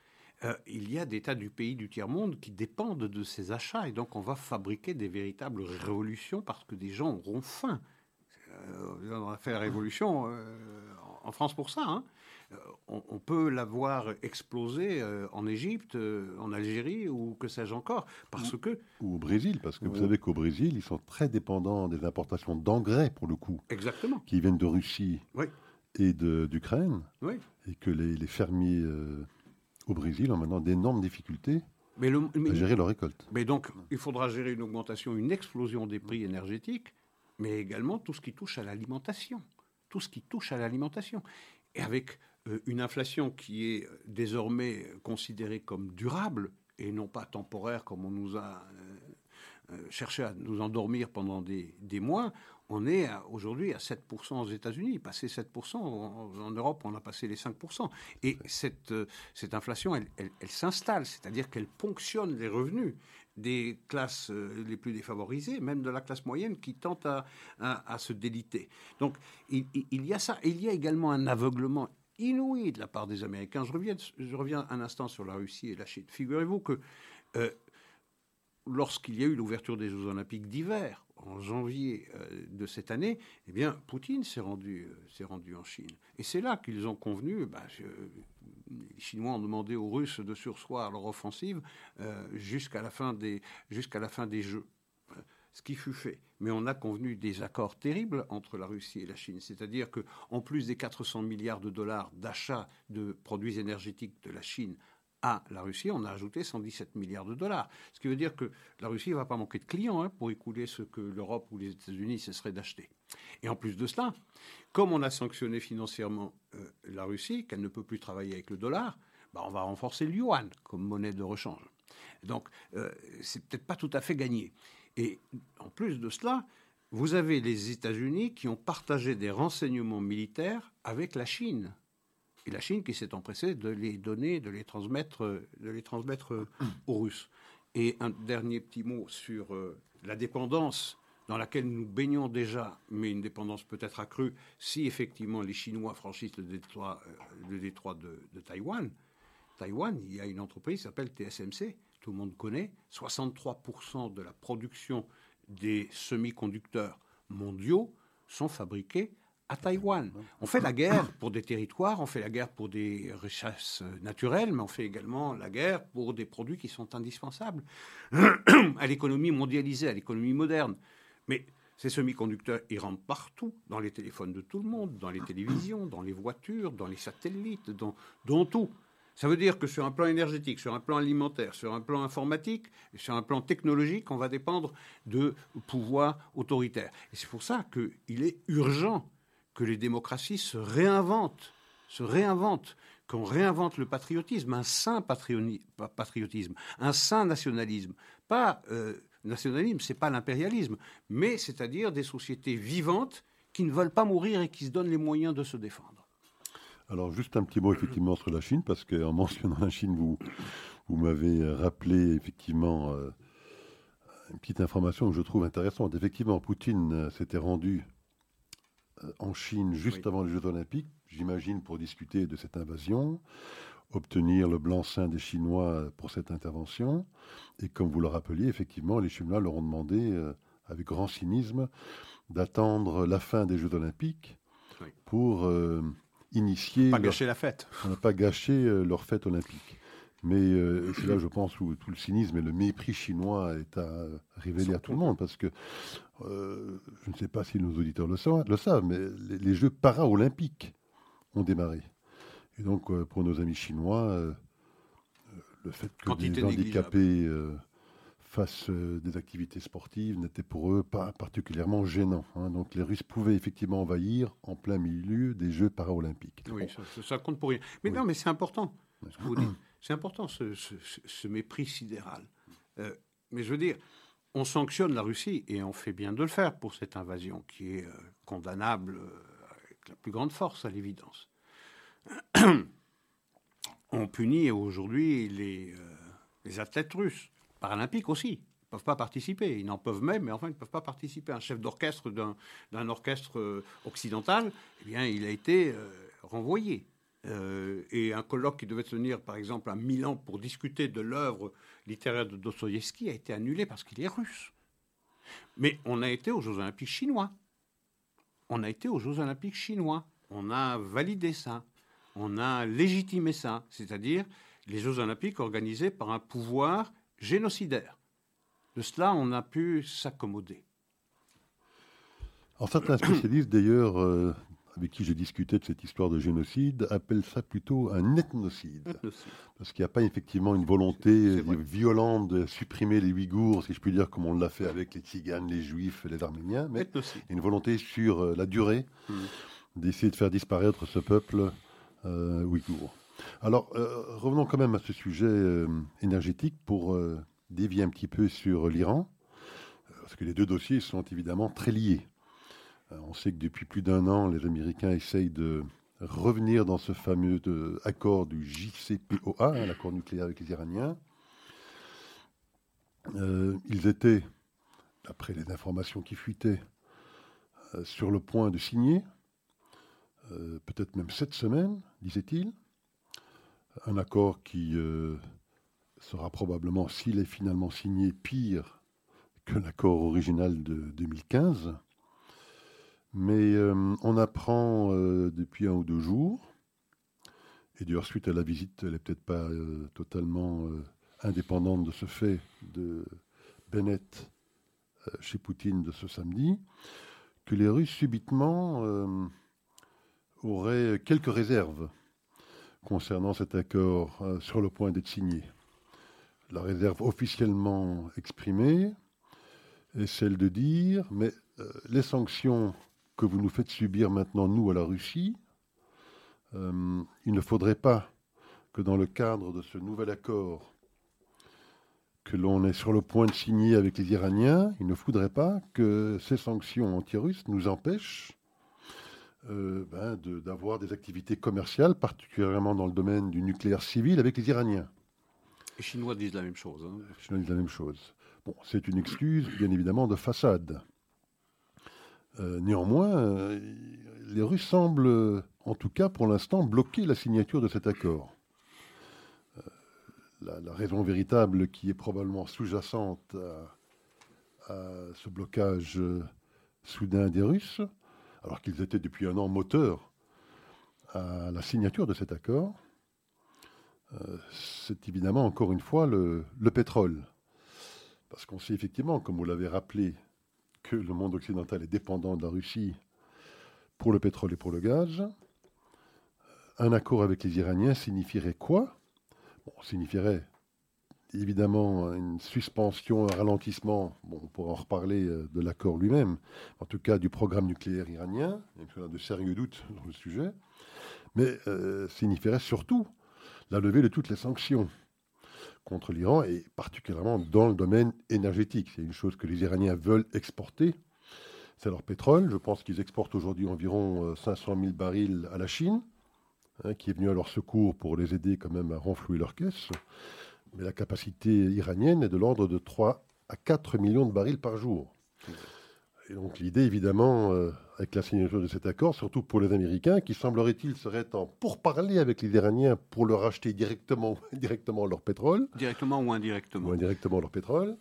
Euh, il y a des tas du pays du tiers-monde qui dépendent de ces achats. Et donc, on va fabriquer des véritables révolutions parce que des gens auront faim. Euh, on a fait la révolution euh, en France pour ça. Hein. On, peut l'avoir explosé en Égypte, en Algérie ou que sais-je encore, parce que... Ou au Brésil, parce que vous savez qu'au Brésil, ils sont très dépendants des importations d'engrais, pour le coup. Exactement. Qui viennent de Russie et d'Ukraine. Oui. Et que les, les fermiers au Brésil ont maintenant d'énormes difficultés mais à gérer leur récolte. Mais donc, il faudra gérer une augmentation, une explosion des prix énergétiques, mais également tout ce qui touche à l'alimentation. Tout ce qui touche à l'alimentation. Et avec euh, une inflation qui est euh, désormais considérée comme durable et non pas temporaire comme on nous a euh, cherché à nous endormir pendant des, des mois, on est aujourd'hui à 7% aux États-Unis. Passé 7%, en, Europe, on a passé les 5%. Et cette, euh, cette inflation, elle, s'installe, c'est-à-dire qu'elle ponctionne les revenus des classes euh, les plus défavorisées, même de la classe moyenne, qui tente à, à, se déliter. Donc, il, y a ça. Il y a également un aveuglement inouï de la part des Américains. Je reviens, un instant sur la Russie et la Chine. Figurez-vous que euh, lorsqu'il y a eu l'ouverture des Jeux olympiques d'hiver, en janvier euh, de cette année, eh bien, Poutine s'est rendu, euh, rendu en Chine. Et c'est là qu'ils ont convenu, bah, les Chinois ont demandé aux Russes de sursoir leur offensive jusqu'à, la jusqu'à la fin des Jeux. Ce qui fut fait. Mais on a convenu des accords terribles entre la Russie et la Chine. C'est-à-dire qu'en plus des 400 milliards de dollars d'achat de produits énergétiques de la Chine à la Russie, on a ajouté 117 milliards de dollars. Ce qui veut dire que la Russie ne va pas manquer de clients hein, pour écouler ce que l'Europe ou les États-Unis cesseraient d'acheter. Et en plus de cela, comme on a sanctionné financièrement euh, la Russie, qu'elle ne peut plus travailler avec le dollar, bah, on va renforcer le yuan comme monnaie de rechange. Donc, euh, c'est peut-être pas tout à fait gagné. Et en plus de cela, vous avez les États-Unis qui ont partagé des renseignements militaires avec la Chine et la Chine qui s'est empressée de les donner, de les transmettre, de les transmettre aux Russes. Et un dernier petit mot sur euh, la dépendance dans laquelle nous baignons déjà, mais une dépendance peut-être accrue si effectivement les Chinois franchissent le détroit, euh, de, de, Taïwan. Taïwan, il y a une entreprise qui s'appelle TSMC, tout le monde connaît, 63% de la production des semi-conducteurs mondiaux sont fabriqués à Taïwan. On fait la guerre pour des territoires, on fait la guerre pour des richesses naturelles, mais on fait également la guerre pour des produits qui sont indispensables à l'économie mondialisée, à l'économie moderne. Mais ces semi-conducteurs, ils rentrent partout, dans les téléphones de tout le monde, dans les télévisions, dans les voitures, dans les satellites, dans, dans tout. Ça veut dire que sur un plan énergétique, sur un plan alimentaire, sur un plan informatique, sur un plan technologique, on va dépendre de pouvoirs autoritaires. Et c'est pour ça qu'il est urgent que les démocraties se réinventent, se réinventent, qu'on réinvente le patriotisme, un sain patriotisme, un sain nationalisme. Pas euh, nationalisme, c'est pas l'impérialisme, mais c'est-à-dire des sociétés vivantes qui ne veulent pas mourir et qui se donnent les moyens de se défendre. Alors juste un petit mot effectivement sur la Chine, parce qu'en mentionnant la Chine, vous, vous m'avez rappelé effectivement euh, une petite information que je trouve intéressante. Effectivement, Poutine euh, s'était rendu euh, en Chine juste avant les Jeux olympiques, j'imagine, pour discuter de cette invasion, obtenir le blanc-seing des Chinois pour cette intervention. Et comme vous le rappeliez, effectivement, les Chinois leur ont demandé, euh, avec grand cynisme, d'attendre la fin des Jeux olympiques pour euh, initier... Pas gâcher la fête. On n'a pas gâché leur fête olympique. Mais euh, c'est là, je pense, où tout le cynisme et le mépris chinois est à révéler à tout le monde. Parce que euh, je ne sais pas si nos auditeurs le savent, mais les, Jeux para-olympiques ont démarré. Et donc, euh, pour nos amis chinois, le fait que des handicapés fassent des activités sportives n'était pour eux pas particulièrement gênant. Hein. Donc, les Russes pouvaient effectivement envahir en plein milieu des Jeux para-olympiques. Oui, ça, compte pour rien. Mais non, mais c'est important ce que vous dites. C'est important ce, mépris sidéral. Euh, mais je veux dire, on sanctionne la Russie et on fait bien de le faire pour cette invasion qui est condamnable avec la plus grande force à l'évidence. on punit aujourd'hui les, les athlètes russes, paralympiques aussi ne peuvent pas participer. Ils n'en peuvent même, mais enfin, ils ne peuvent pas participer. Un chef d'orchestre d'un orchestre euh, occidental, eh bien, il a été euh, renvoyé. Euh, et un colloque qui devait se tenir, par exemple, à Milan pour discuter de l'œuvre littéraire de Dostoïevski a été annulé parce qu'il est russe. Mais on a été aux Jeux Olympiques chinois. On a été aux Jeux Olympiques chinois. On a validé ça. On a légitimé ça. C'est-à-dire les Jeux Olympiques organisés par un pouvoir génocidaire. De cela, on a pu s'accommoder. Alors certains spécialistes, d'ailleurs, euh, avec qui j'ai discuté de cette histoire de génocide, appellent ça plutôt un ethnocide. Parce qu'il n'y a pas effectivement une volonté violente de supprimer les Ouïghours, si je puis dire, comme on l'a fait avec les Tziganes, les Juifs, les Arméniens, mais une volonté sur euh, la durée hmm. d'essayer de faire disparaître ce peuple euh, ouïghour. Alors, revenons quand même à ce sujet énergétique pour dévier un petit peu sur l'Iran, parce que les deux dossiers sont évidemment très liés. Euh, on sait que depuis plus d'un an, les Américains essayent de revenir dans ce fameux euh, accord du JCPOA, hein, l'accord nucléaire avec les Iraniens. Euh, ils étaient, d'après les informations qui fuitaient, sur le point de signer, peut-être même cette semaine, disait-il, un accord qui sera probablement, s'il est finalement signé, pire que l'accord original de 2015. Mais euh, on apprend euh, depuis un ou deux jours, et d'ailleurs suite à la visite, elle n'est peut-être pas euh, totalement indépendante de ce fait de Bennett chez Poutine de ce samedi, que les Russes subitement auraient quelques réserves concernant cet accord sur le point d'être signé. La réserve officiellement exprimée est celle de dire, mais euh, les sanctions que vous nous faites subir maintenant, nous, à la Russie, euh, il ne faudrait pas que dans le cadre de ce nouvel accord que l'on est sur le point de signer avec les Iraniens, il ne faudrait pas que ces sanctions anti-russes nous empêchent euh, ben, d'avoir des activités commerciales, particulièrement dans le domaine du nucléaire civil, avec les Iraniens. Les Chinois disent la même chose. Hein. Les Chinois disent la même chose. Bon, c'est une excuse, bien évidemment, de façade. Euh, néanmoins, euh, les Russes semblent, en tout cas pour l'instant, bloquer la signature de cet accord. Euh, la, raison véritable qui est probablement sous-jacente à, à, ce blocage soudain des Russes, alors qu'ils étaient depuis un an moteurs à la signature de cet accord, euh, c'est évidemment encore une fois le, pétrole. Parce qu'on sait effectivement, comme vous l'avez rappelé, que le monde occidental est dépendant de la Russie pour le pétrole et pour le gaz. Un accord avec les Iraniens signifierait quoi? Bon, Signifierait évidemment une suspension, un ralentissement, bon, on pourra en reparler euh, de l'accord lui-même, en tout cas du programme nucléaire iranien, même si on a de sérieux doutes sur le sujet, mais signifierait surtout la levée de toutes les sanctions contre l'Iran, et particulièrement dans le domaine énergétique. C'est une chose que les Iraniens veulent exporter, c'est leur pétrole. Je pense qu'ils exportent aujourd'hui environ 500 euh, 000 barils à la Chine, hein, qui est venue à leur secours pour les aider quand même à renflouer leurs caisses. Mais la capacité iranienne est de l'ordre de 3 à 4 millions de barils par jour. Et donc l'idée, évidemment, euh, avec la signature de cet accord, surtout pour les Américains, qui semblerait-il seraient en pourparler avec les Iraniens pour leur acheter directement, directement leur pétrole. Directement ou indirectement. Ou indirectement leur pétrole.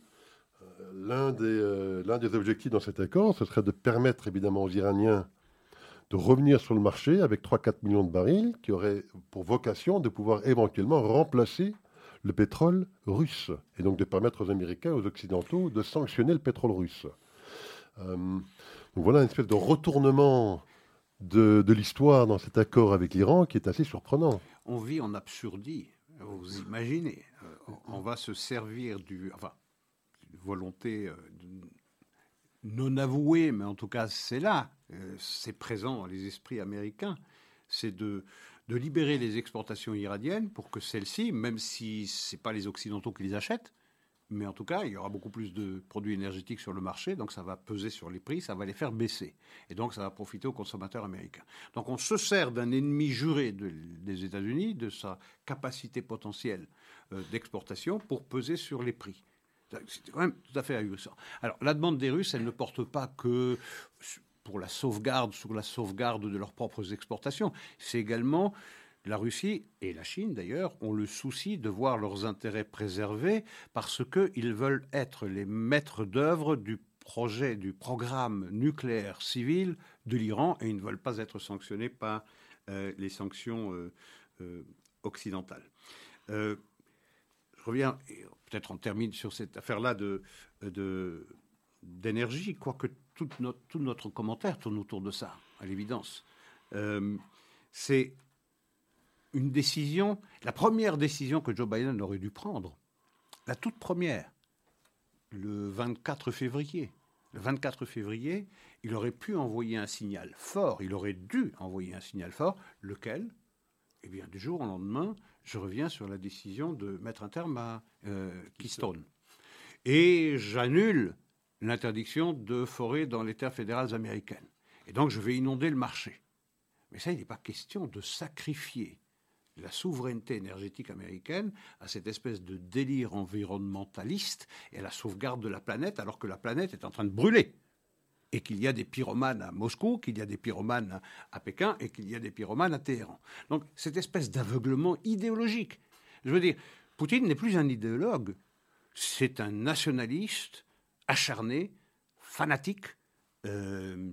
Euh, l'un des, euh, des objectifs dans cet accord, ce serait de permettre évidemment aux Iraniens de revenir sur le marché avec 3-4 millions de barils, qui auraient pour vocation de pouvoir éventuellement remplacer le pétrole russe, et donc de permettre aux Américains, aux Occidentaux, de sanctionner le pétrole russe. Euh, donc voilà une espèce de retournement de, l'histoire dans cet accord avec l'Iran qui est assez surprenant. On vit en absurdie, vous imaginez. Euh, on va se servir du... Enfin, volonté euh, non avouée, mais en tout cas c'est là, c'est présent dans les esprits américains, c'est de, de libérer les exportations iraniennes pour que celles-ci, même si ce n'est pas les Occidentaux qui les achètent, mais en tout cas, il y aura beaucoup plus de produits énergétiques sur le marché, donc ça va peser sur les prix, ça va les faire baisser. Et donc ça va profiter aux consommateurs américains. Donc on se sert d'un ennemi juré des États-Unis, de sa capacité potentielle euh, d'exportation, pour peser sur les prix. C'est quand même tout à fait ahurissant. Alors la demande des Russes, elle ne porte pas que pour la sauvegarde, sur la sauvegarde de leurs propres exportations. C'est également la Russie et la Chine, d'ailleurs, ont le souci de voir leurs intérêts préservés parce qu'ils veulent être les maîtres d'œuvre du projet, du programme nucléaire civil de l'Iran et ils ne veulent pas être sanctionnés par euh, les sanctions euh, euh, occidentales. je reviens, peut-être on termine sur cette affaire-là de, d'énergie, quoique tout notre, commentaire tourne autour de ça, à l'évidence. c'est une décision, la première décision que Joe Biden aurait dû prendre, la toute première, le 24 février. Le 24 février, il aurait pu envoyer un signal fort, il aurait dû envoyer un signal fort, lequel? Eh bien, du jour au lendemain, je reviens sur la décision de mettre un terme à euh, Keystone. Et j'annule l'interdiction de forer dans les terres fédérales américaines. Et donc, je vais inonder le marché. Mais ça, il n'est pas question de sacrifier la souveraineté énergétique américaine à cette espèce de délire environnementaliste et à la sauvegarde de la planète alors que la planète est en train de brûler et qu'il y a des pyromanes à Moscou, qu'il y a des pyromanes à Pékin et qu'il y a des pyromanes à Téhéran. Donc cette espèce d'aveuglement idéologique. Je veux dire, Poutine n'est plus un idéologue, c'est un nationaliste acharné, fanatique, euh,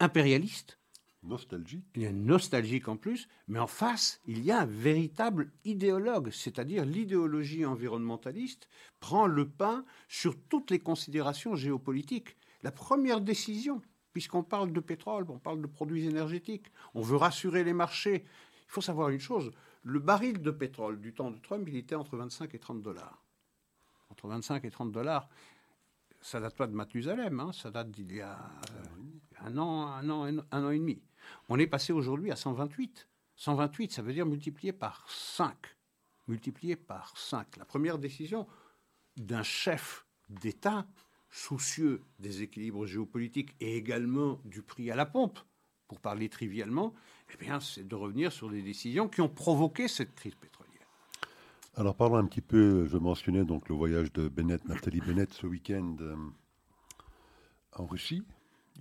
impérialiste, Nostalgique. Il y a nostalgique en plus, mais en face, il y a un véritable idéologue, c'est-à-dire l'idéologie environnementaliste prend le pas sur toutes les considérations géopolitiques. La première décision, puisqu'on parle de pétrole, on parle de produits énergétiques, on veut rassurer les marchés. Il faut savoir une chose, le baril de pétrole du temps de Trump, il était entre 25 et 30 dollars. Entre 25 et 30 dollars ça date pas de Mathusalem, hein, ça date d'il y a un an, un an, un an et demi. On est passé aujourd'hui à 128. 128, ça veut dire multiplié par 5. Multiplié par 5. La première décision d'un chef d'État soucieux des équilibres géopolitiques et également du prix à la pompe, pour parler trivialement, eh bien, c'est de revenir sur des décisions qui ont provoqué cette crise pétrolière. Alors parlons un petit peu, je mentionnais donc le voyage de Bennett, Nathalie Bennett ce week-end euh, en Russie.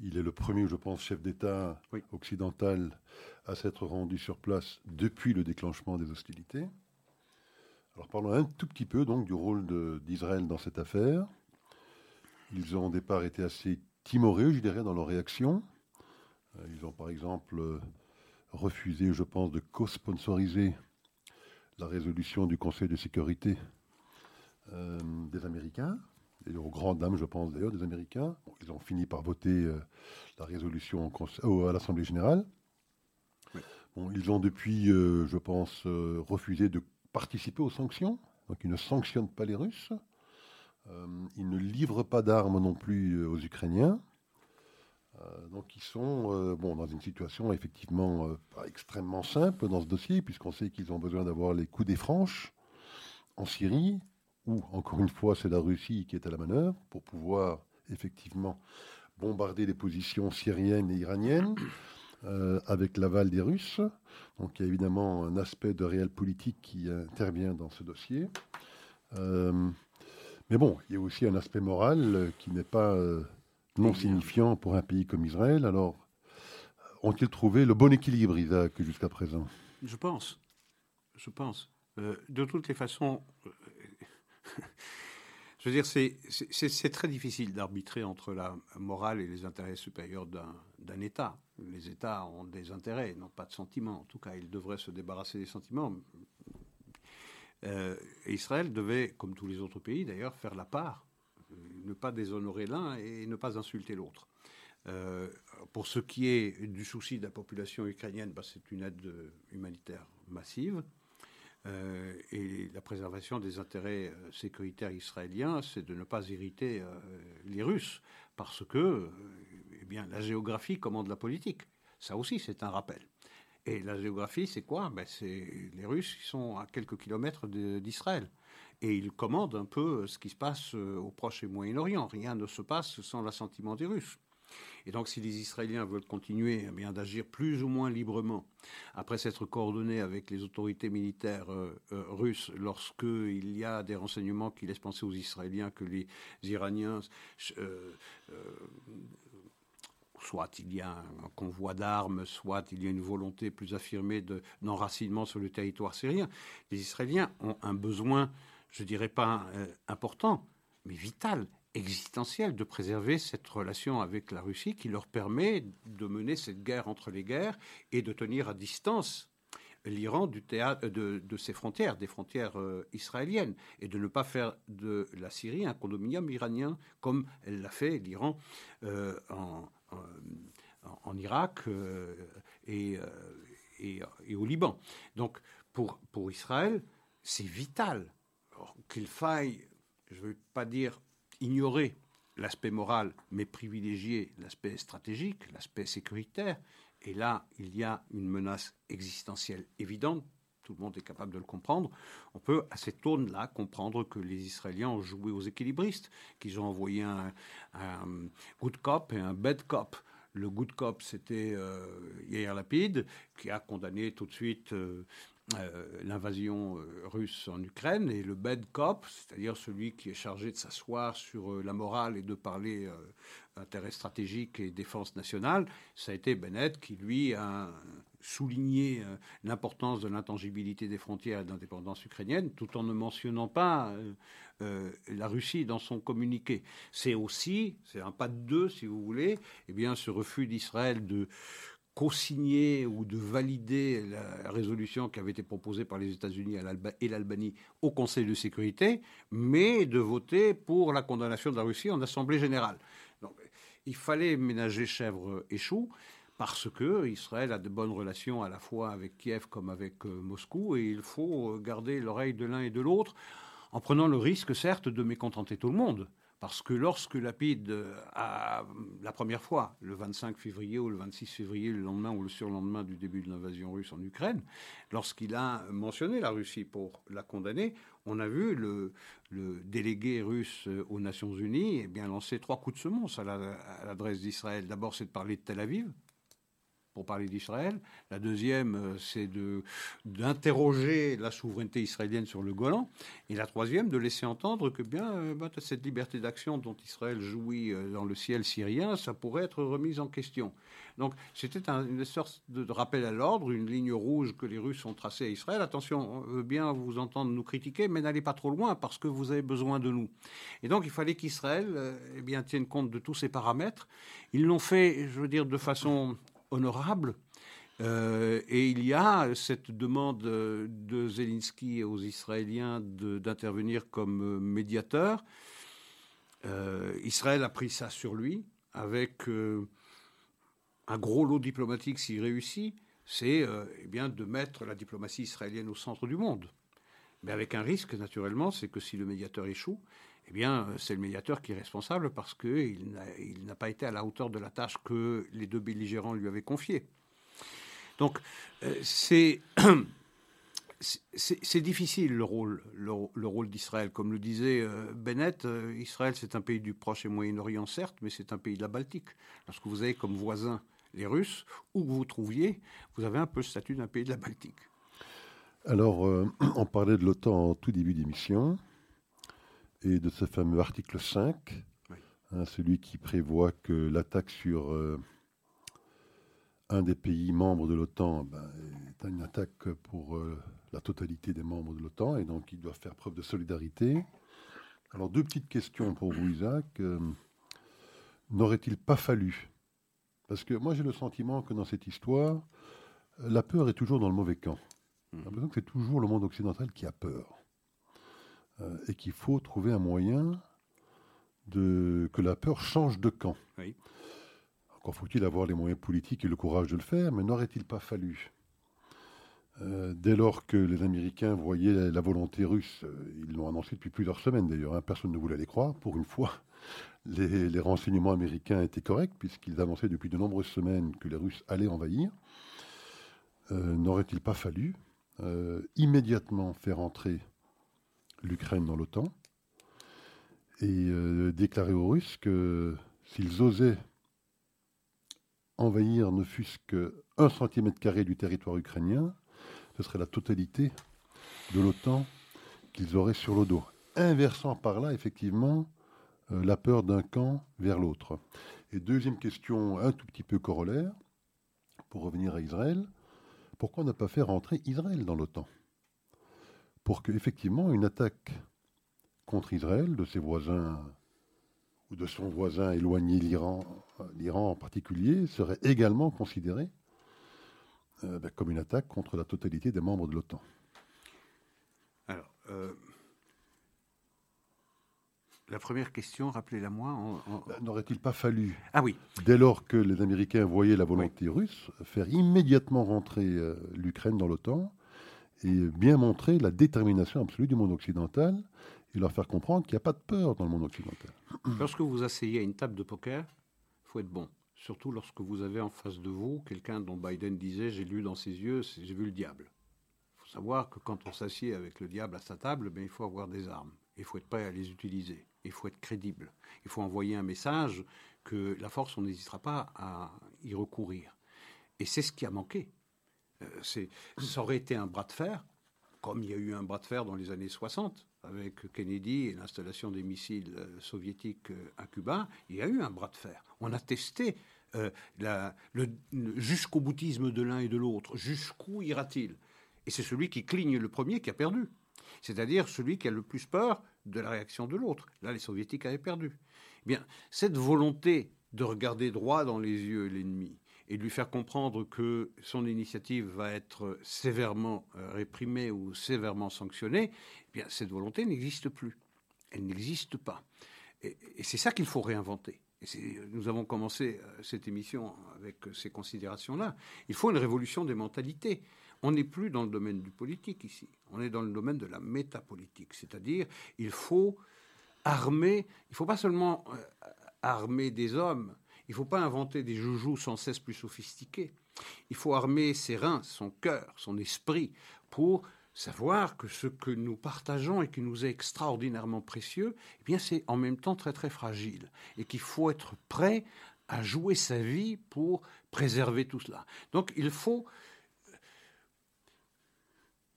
Il est le premier, je pense, chef d'État occidental à s'être rendu sur place depuis le déclenchement des hostilités. Alors parlons un tout petit peu donc du rôle d'Israël dans cette affaire. Ils ont au départ été assez timorés, je dirais, dans leur réaction. Euh, ils ont par exemple euh, refusé, je pense, de co-sponsoriser la résolution du Conseil de sécurité euh, des Américains et aux grandes dames, je pense d'ailleurs, des Américains. ils ont fini par voter euh, la résolution à l'Assemblée générale. ils ont depuis, euh, je pense, euh, refusé de participer aux sanctions. Donc ils ne sanctionnent pas les Russes. ils ne livrent pas d'armes non plus aux Ukrainiens. Donc ils sont bon, dans une situation effectivement pas extrêmement simple dans ce dossier, puisqu'on sait qu'ils ont besoin d'avoir les coups des franches en Syrie, où, encore une fois, c'est la Russie qui est à la manœuvre pour pouvoir effectivement bombarder les positions syriennes et iraniennes euh, avec l'aval des Russes. Donc il y a évidemment un aspect de réel politique qui intervient dans ce dossier. Euh, mais bon, il y a aussi un aspect moral qui n'est pas euh, non signifiant pour un pays comme Israël. Alors, ont-ils trouvé le bon équilibre, Isaac, jusqu'à présent? Je pense. Je pense. de toutes les façons, Je veux dire, c'est très difficile d'arbitrer entre la morale et les intérêts supérieurs d'un État. Les États ont des intérêts, n'ont pas de sentiments. En tout cas, ils devraient se débarrasser des sentiments. Euh, Israël devait, comme tous les autres pays d'ailleurs, faire la part, ne pas déshonorer l'un et ne pas insulter l'autre. Euh, pour ce qui est du souci de la population ukrainienne, bah, c'est une aide humanitaire massive. Euh, et la préservation des intérêts euh, sécuritaires israéliens, c'est de ne pas irriter les Russes, parce que eh bien, la géographie commande la politique. Ça aussi, c'est un rappel. Et la géographie, c'est quoi? Ben, C'est les Russes qui sont à quelques kilomètres d'Israël. Et ils commandent un peu ce qui se passe au Proche et Moyen-Orient. Rien ne se passe sans l'assentiment des Russes. Et donc, si les Israéliens veulent continuer eh d'agir plus ou moins librement, après s'être coordonnés avec les autorités militaires euh, euh, russes, lorsqu'il y a des renseignements qui laissent penser aux Israéliens que les Iraniens euh, soit il y a un convoi d'armes, soit il y a une volonté plus affirmée d'enracinement sur le territoire syrien. Les Israéliens ont un besoin, je dirais pas important, mais vital existentielle de préserver cette relation avec la Russie qui leur permet de mener cette guerre entre les guerres et de tenir à distance l'Iran théâtre de, ses frontières, des frontières euh, israéliennes, et de ne pas faire de la Syrie un condominium iranien comme l'a fait l'Iran euh, en, Irak euh, et, et, et, au Liban. Donc pour, pour Israël, c'est vital qu'il faille, je ne veux pas dire ignorer l'aspect moral, mais privilégier l'aspect stratégique, l'aspect sécuritaire. Et là, il y a une menace existentielle évidente. Tout le monde est capable de le comprendre. On peut, à cette tourne-là, comprendre que les Israéliens ont joué aux équilibristes, qu'ils ont envoyé un, good cop et un bad cop. Le good cop, c'était euh, Yair Lapid, qui a condamné tout de suite euh, euh, l'invasion euh, russe en Ukraine et le bad cop, c'est-à-dire celui qui est chargé de s'asseoir sur euh, la morale et de parler intérêt stratégique et défense nationale, ça a été Bennett qui, lui, a souligné l'importance de l'intangibilité des frontières et de l'indépendance ukrainienne, tout en ne mentionnant pas la Russie dans son communiqué. C'est aussi, c'est un pas de deux, si vous voulez, eh bien, ce refus d'Israël de co-signer ou de valider la résolution qui avait été proposée par les États-Unis et l'Albanie au Conseil de sécurité, mais de voter pour la condamnation de la Russie en Assemblée générale. Il fallait ménager chèvre et chou parce que Israël a de bonnes relations à la fois avec Kiev comme avec euh, Moscou et il faut garder l'oreille de l'un et de l'autre en prenant le risque, certes, de mécontenter tout le monde. Parce que lorsque Lapide a, la première fois, le 25 février ou le 26 février, le lendemain ou le surlendemain du début de l'invasion russe en Ukraine, lorsqu'il a mentionné la Russie pour la condamner, on a vu le, délégué russe aux Nations Unies eh bien, lancer trois coups de semonce à l'adresse d'Israël. D'abord, c'est de parler de Tel Aviv, pour parler d'Israël. La deuxième, euh, c'est d'interroger la souveraineté israélienne sur le Golan. Et la troisième, de laisser entendre que bien euh, bah, cette liberté d'action dont Israël jouit euh, dans le ciel syrien, ça pourrait être remise en question. Donc c'était une sorte de, rappel à l'ordre, une ligne rouge que les Russes ont tracée à Israël. Attention, on veut bien vous entendre nous critiquer, mais n'allez pas trop loin parce que vous avez besoin de nous. Et donc il fallait qu'Israël eh bien, tienne compte de tous ces paramètres. Ils l'ont fait, je veux dire, de façon honorable. Euh, et il y a cette demande de Zelensky aux Israéliens d'intervenir comme médiateur. Euh, Israël a pris ça sur lui avec euh, un gros lot diplomatique s'il réussit, c'est eh bien de mettre la diplomatie israélienne au centre du monde. Mais avec un risque, naturellement, c'est que si le médiateur échoue, eh bien, c'est le médiateur qui est responsable parce qu'il n'a pas été à la hauteur de la tâche que les deux belligérants lui avaient confiée. Donc, euh, c'est. Difficile le rôle, le, rôle d'Israël. Comme le disait euh, Bennett, euh, Israël c'est un pays du Proche et Moyen-Orient certes, mais c'est un pays de la Baltique. Lorsque vous avez comme voisins les Russes, où vous trouviez, vous avez un peu le statut d'un pays de la Baltique. Alors, on parlait de l'OTAN en tout début d'émission et de ce fameux article 5, hein, celui qui prévoit que l'attaque sur euh, un des pays membres de l'OTAN ben, est une attaque pour euh, la totalité des membres de l'OTAN et donc ils doivent faire preuve de solidarité. Alors deux petites questions pour vous Isaac. Euh, n'aurait-il pas fallu Parce que moi j'ai le sentiment que dans cette histoire, la peur est toujours dans le mauvais camp. J'ai l'impression que c'est toujours le monde occidental qui a peur. Euh, et qu'il faut trouver un moyen de, que la peur change de camp. Encore faut-il avoir les moyens politiques et le courage de le faire, mais n'aurait-il pas fallu? Euh, dès lors que les Américains voyaient la, volonté russe, euh, ils l'ont annoncé depuis plusieurs semaines d'ailleurs, hein, personne ne voulait les croire. Pour une fois, les, les renseignements américains étaient corrects, puisqu'ils annonçaient depuis de nombreuses semaines que les Russes allaient envahir. n'aurait-il pas fallu immédiatement faire entrer l'Ukraine dans l'OTAN et déclarer aux Russes que s'ils osaient envahir ne fût-ce qu'un centimètre carré du territoire ukrainien, ce serait la totalité de l'OTAN qu'ils auraient sur le dos, inversant par là effectivement euh, la peur d'un camp vers l'autre. Et deuxième question un tout petit peu corollaire, pour revenir à Israël, pourquoi ne pas faire entrer Israël dans l'OTAN? Pour qu'effectivement une attaque contre Israël de ses voisins ou de son voisin éloigné, l'Iran, l'Iran en particulier, serait également considérée euh, ben, comme une attaque contre la totalité des membres de l'OTAN. Alors, euh, la première question, rappelez-la moi. Ben, n'aurait-il pas fallu, ah, oui. dès lors que les Américains voyaient la volonté russe, faire immédiatement rentrer euh, l'Ukraine dans l'OTAN et bien montrer la détermination absolue du monde occidental et leur faire comprendre qu'il n'y a pas de peur dans le monde occidental. Lorsque vous asseyez à une table de poker, il faut être bon. Surtout lorsque vous avez en face de vous quelqu'un dont Biden disait J'ai lu dans ses yeux, j'ai vu le diable. Il faut savoir que quand on s'assied avec le diable à sa table, ben, il faut avoir des armes. Il faut être prêt à les utiliser. Il faut être crédible. Il faut envoyer un message que la force, on n'hésitera pas à y recourir. Et c'est ce qui a manqué. Euh, ça aurait été un bras de fer, comme il y a eu un bras de fer dans les années 60 avec Kennedy et l'installation des missiles euh, soviétiques euh, à Cuba, il y a eu un bras de fer. On a testé le, jusqu'au boutisme de l'un et de l'autre. Jusqu'où ira-t-il? Et c'est celui qui cligne le premier qui a perdu. C'est-à-dire celui qui a le plus peur de la réaction de l'autre. Là, les soviétiques avaient perdu. Eh bien, cette volonté de regarder droit dans les yeux l'ennemi, et de lui faire comprendre que son initiative va être sévèrement euh, réprimée ou sévèrement sanctionnée, eh bien, cette volonté n'existe plus. Elle n'existe pas. Et, c'est ça qu'il faut réinventer. Et nous avons commencé euh, cette émission avec ces considérations-là. Il faut une révolution des mentalités. On n'est plus dans le domaine du politique ici. On est dans le domaine de la métapolitique. C'est-à-dire, il faut armer, il ne faut pas seulement euh, armer des hommes, il ne faut pas inventer des joujoux sans cesse plus sophistiqués. Il faut armer ses reins, son cœur, son esprit pour savoir que ce que nous partageons et qui nous est extraordinairement précieux, eh bien c'est en même temps très très fragile et qu'il faut être prêt à jouer sa vie pour préserver tout cela. Donc il faut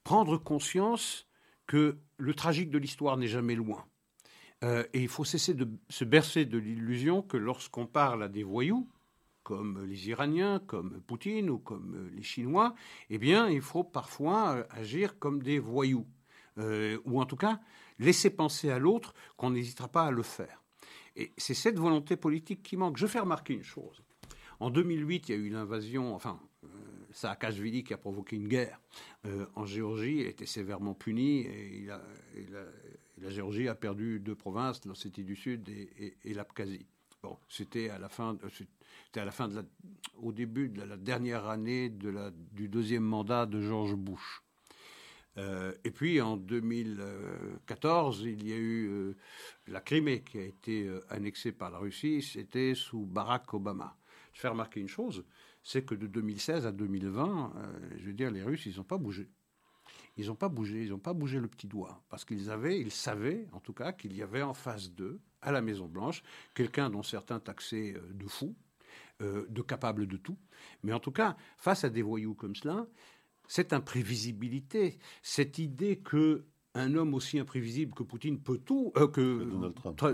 prendre conscience que le tragique de l'histoire n'est jamais loin. Euh, et il faut cesser de se bercer de l'illusion que lorsqu'on parle à des voyous, comme les Iraniens, comme Poutine ou comme les Chinois, eh bien, il faut parfois euh, agir comme des voyous. Euh, ou en tout cas, laisser penser à l'autre qu'on n'hésitera pas à le faire. Et c'est cette volonté politique qui manque. Je fais remarquer une chose. En 2008, il y a eu l'invasion, enfin, Saakashvili qui a provoqué une guerre en Géorgie. Il a été sévèrement puni et il a, la Géorgie a perdu deux provinces, l'Ossétie du Sud et, l'Abkhazie. Bon, c'était à la fin, c'était à la fin de au début de la, dernière année de du deuxième mandat de George Bush. Euh, et puis en 2014, il y a eu euh, la Crimée qui a été euh, annexée par la Russie. C'était sous Barack Obama. Je fais remarquer une chose, c'est que de 2016 à 2020, je veux dire, les Russes, ils n'ont pas bougé ils n'ont pas bougé, ils n'ont pas bougé le petit doigt, parce qu'ils avaient, ils savaient en tout cas qu'il y avait en face d'eux, à la Maison Blanche, quelqu'un dont certains taxaient euh, de fou, euh, de capable de tout, mais en tout cas face à des voyous comme cela, cette imprévisibilité, cette idée que un homme aussi imprévisible que Poutine peut tout, euh, que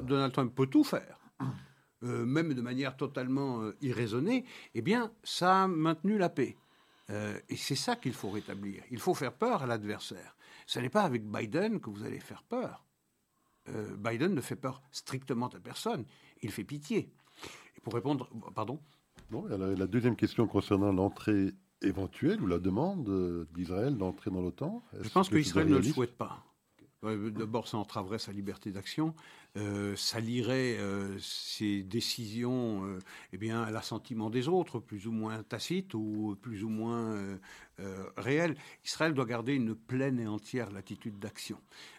Donald Trump. peut tout faire. même de manière totalement irraisonnée, eh bien, ça a maintenu la paix. Euh, et c'est ça qu'il faut rétablir. Il faut faire peur à l'adversaire. Ce n'est pas avec Biden que vous allez faire peur. Euh, Biden ne fait peur strictement à personne. Il fait pitié. Et pour répondre, pardon? La deuxième question concernant l'entrée éventuelle ou la demande d'Israël d'entrer dans l'OTAN. Je pense qu'Israël ne le souhaite pas. D'abord, ça entraverait sa liberté d'action, euh, ça lirait euh, ses décisions euh, eh bien, à l'assentiment des autres, plus ou moins tacites ou plus ou moins euh, Israël doit garder une pleine et entière latitude d'action.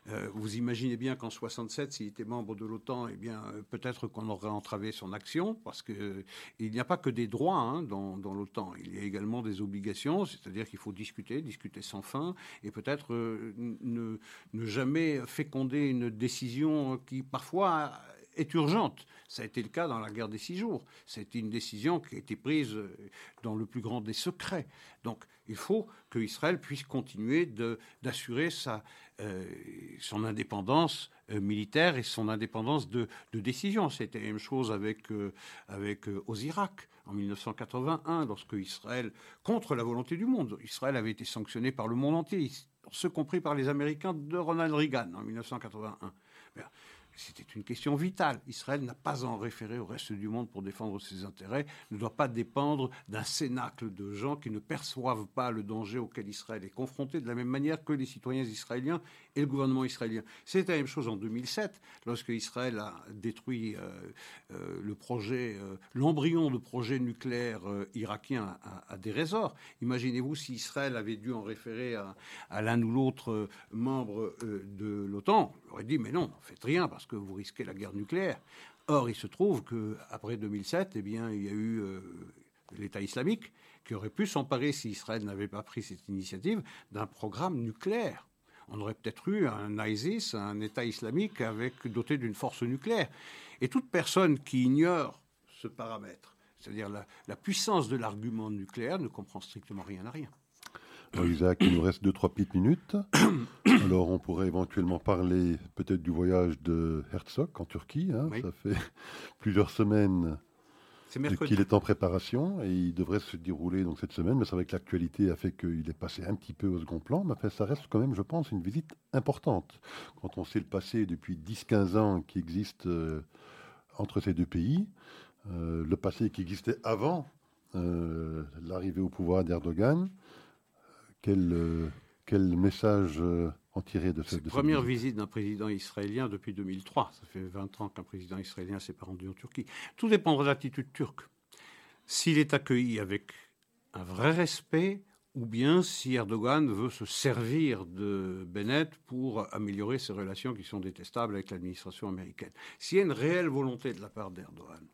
Euh, vous imaginez bien qu'en 67, s'il était membre de l'OTAN, eh bien, peut-être qu'on aurait entravé son action, parce qu'il n'y a pas que des droits hein, dans, l'OTAN, il y a également des obligations, c'est-à-dire qu'il faut discuter, discuter sans fin, et peut-être ne, ne jamais féconder une décision qui parfois est urgente. Ça a été le cas dans la guerre des six jours. C'était une décision qui a été prise euh, dans le plus grand des secrets. Donc il faut que Israël puisse continuer d'assurer euh, son indépendance euh, militaire et son indépendance de, décision. C'était la même chose avec, avec aux Irak en 1981, lorsque Israël, contre la volonté du monde, Israël avait été sanctionné par le monde entier, ce compris par les Américains de Ronald Reagan en 1981. C'était une question vitale. Israël n'a pas en référé au reste du monde pour défendre ses intérêts, ne doit pas dépendre d'un cénacle de gens qui ne perçoivent pas le danger auquel Israël est confronté de la même manière que les citoyens israéliens et le gouvernement israélien. C'est la même chose en 2007, lorsque Israël a détruit euh, euh, euh, l'embryon de projet nucléaire irakien à, des résorts. Imaginez-vous si Israël avait dû en référer à, à l'un ou l'autre membre de l'OTAN. Il aurait dit, mais non, faites rien parce que vous risquez la guerre nucléaire. Or, il se trouve qu'après 2007, eh bien, il y a eu l'État islamique qui aurait pu s'emparer, si Israël n'avait pas pris cette initiative, d'un programme nucléaire. On aurait peut-être eu un ISIS, un État islamique avec, doté d'une force nucléaire. Et toute personne qui ignore ce paramètre, c'est-à-dire la puissance de l'argument nucléaire, ne comprend strictement rien à rien. Isaac, il nous reste deux, trois petites minutes. Alors, on pourrait éventuellement parler peut-être du voyage de Herzog en Turquie. Hein. Ça fait plusieurs semaines qu'il est en préparation et il devrait se dérouler donc cette semaine. Mais c'est vrai que l'actualité a fait qu'il est passé un petit peu au second plan. Mais ça reste quand même, je pense, une visite importante. Quand on sait le passé depuis 10-15 ans qui existe euh, entre ces deux pays, euh, le passé qui existait avant euh, l'arrivée au pouvoir d'Erdogan, quel, quel message en tirer de cette, première visite d'un président israélien depuis 2003 Ça fait 20 ans qu'un président israélien s'est pas rendu en Turquie. Tout dépendra de l'attitude turque. S'il est accueilli avec un vrai respect, ou bien si Erdogan veut se servir de Bennett pour améliorer ses relations qui sont détestables avec l'administration américaine. S'il y a une réelle volonté de la part d'Erdogan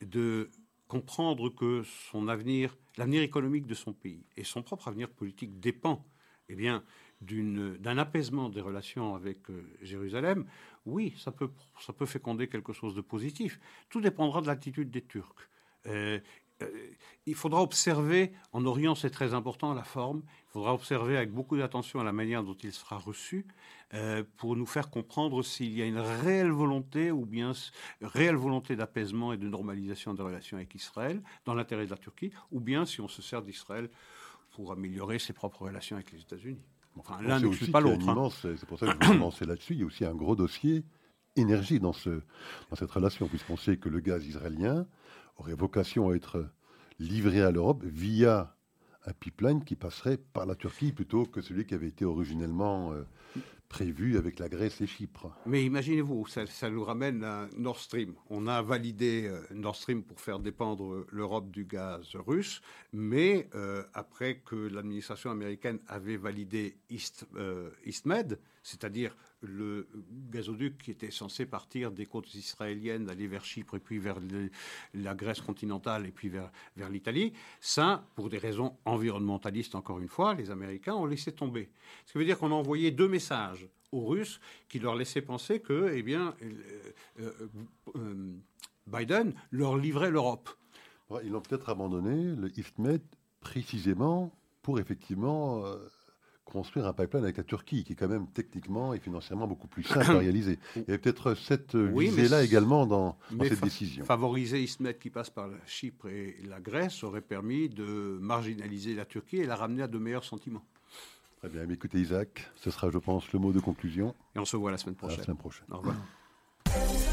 de comprendre que son avenir, l'avenir économique de son pays et son propre avenir politique dépend eh bien, d'un apaisement des relations avec euh, Jérusalem, oui, ça peut, ça peut féconder quelque chose de positif. Tout dépendra de l'attitude des Turcs. Euh, euh, il faudra observer, en Orient c'est très important la forme, il faudra observer avec beaucoup d'attention la manière dont il sera reçu pour nous faire comprendre s'il y a une réelle volonté ou bien réelle volonté d'apaisement et de normalisation des relations avec Israël dans l'intérêt de la Turquie ou bien si on se sert d'Israël pour améliorer ses propres relations avec les États-Unis. Enfin, l'un n'exclut pas l'autre. Hein. C'est pour ça que je vais commencer là-dessus. Il y a aussi un gros dossier énergie dans, ce, dans cette relation, puisqu'on sait que le gaz israélien aurait vocation à être livré à l'Europe via un pipeline qui passerait par la Turquie plutôt que celui qui avait été originellement euh, prévu avec la Grèce et Chypre. Mais imaginez-vous, ça, nous ramène à Nord Stream. On a validé euh, Nord Stream pour faire dépendre l'Europe du gaz russe, mais euh, après que l'administration américaine avait validé East, EastMed, c'est-à-dire le gazoduc qui était censé partir des côtes israéliennes, aller vers Chypre et puis vers la Grèce continentale et puis vers, l'Italie, ça, pour des raisons environnementalistes encore une fois, les Américains ont laissé tomber. Ce qui veut dire qu'on a envoyé deux messages aux Russes qui leur laissaient penser que, eh bien, euh, euh, euh, Biden leur livrait l'Europe. Ils l'ont peut-être abandonné, le IFTMED, précisément pour effectivement construire un pipeline avec la Turquie, qui est quand même techniquement et financièrement beaucoup plus simple à réaliser. Il y a peut-être cette visée-là également dans, cette décision. Favoriser Ismet qui passe par la Chypre et la Grèce aurait permis de marginaliser la Turquie et la ramener à de meilleurs sentiments. Très bien, mais écoutez Isaac, ce sera je pense le mot de conclusion. Et on se voit la semaine prochaine. la semaine prochaine. Au revoir.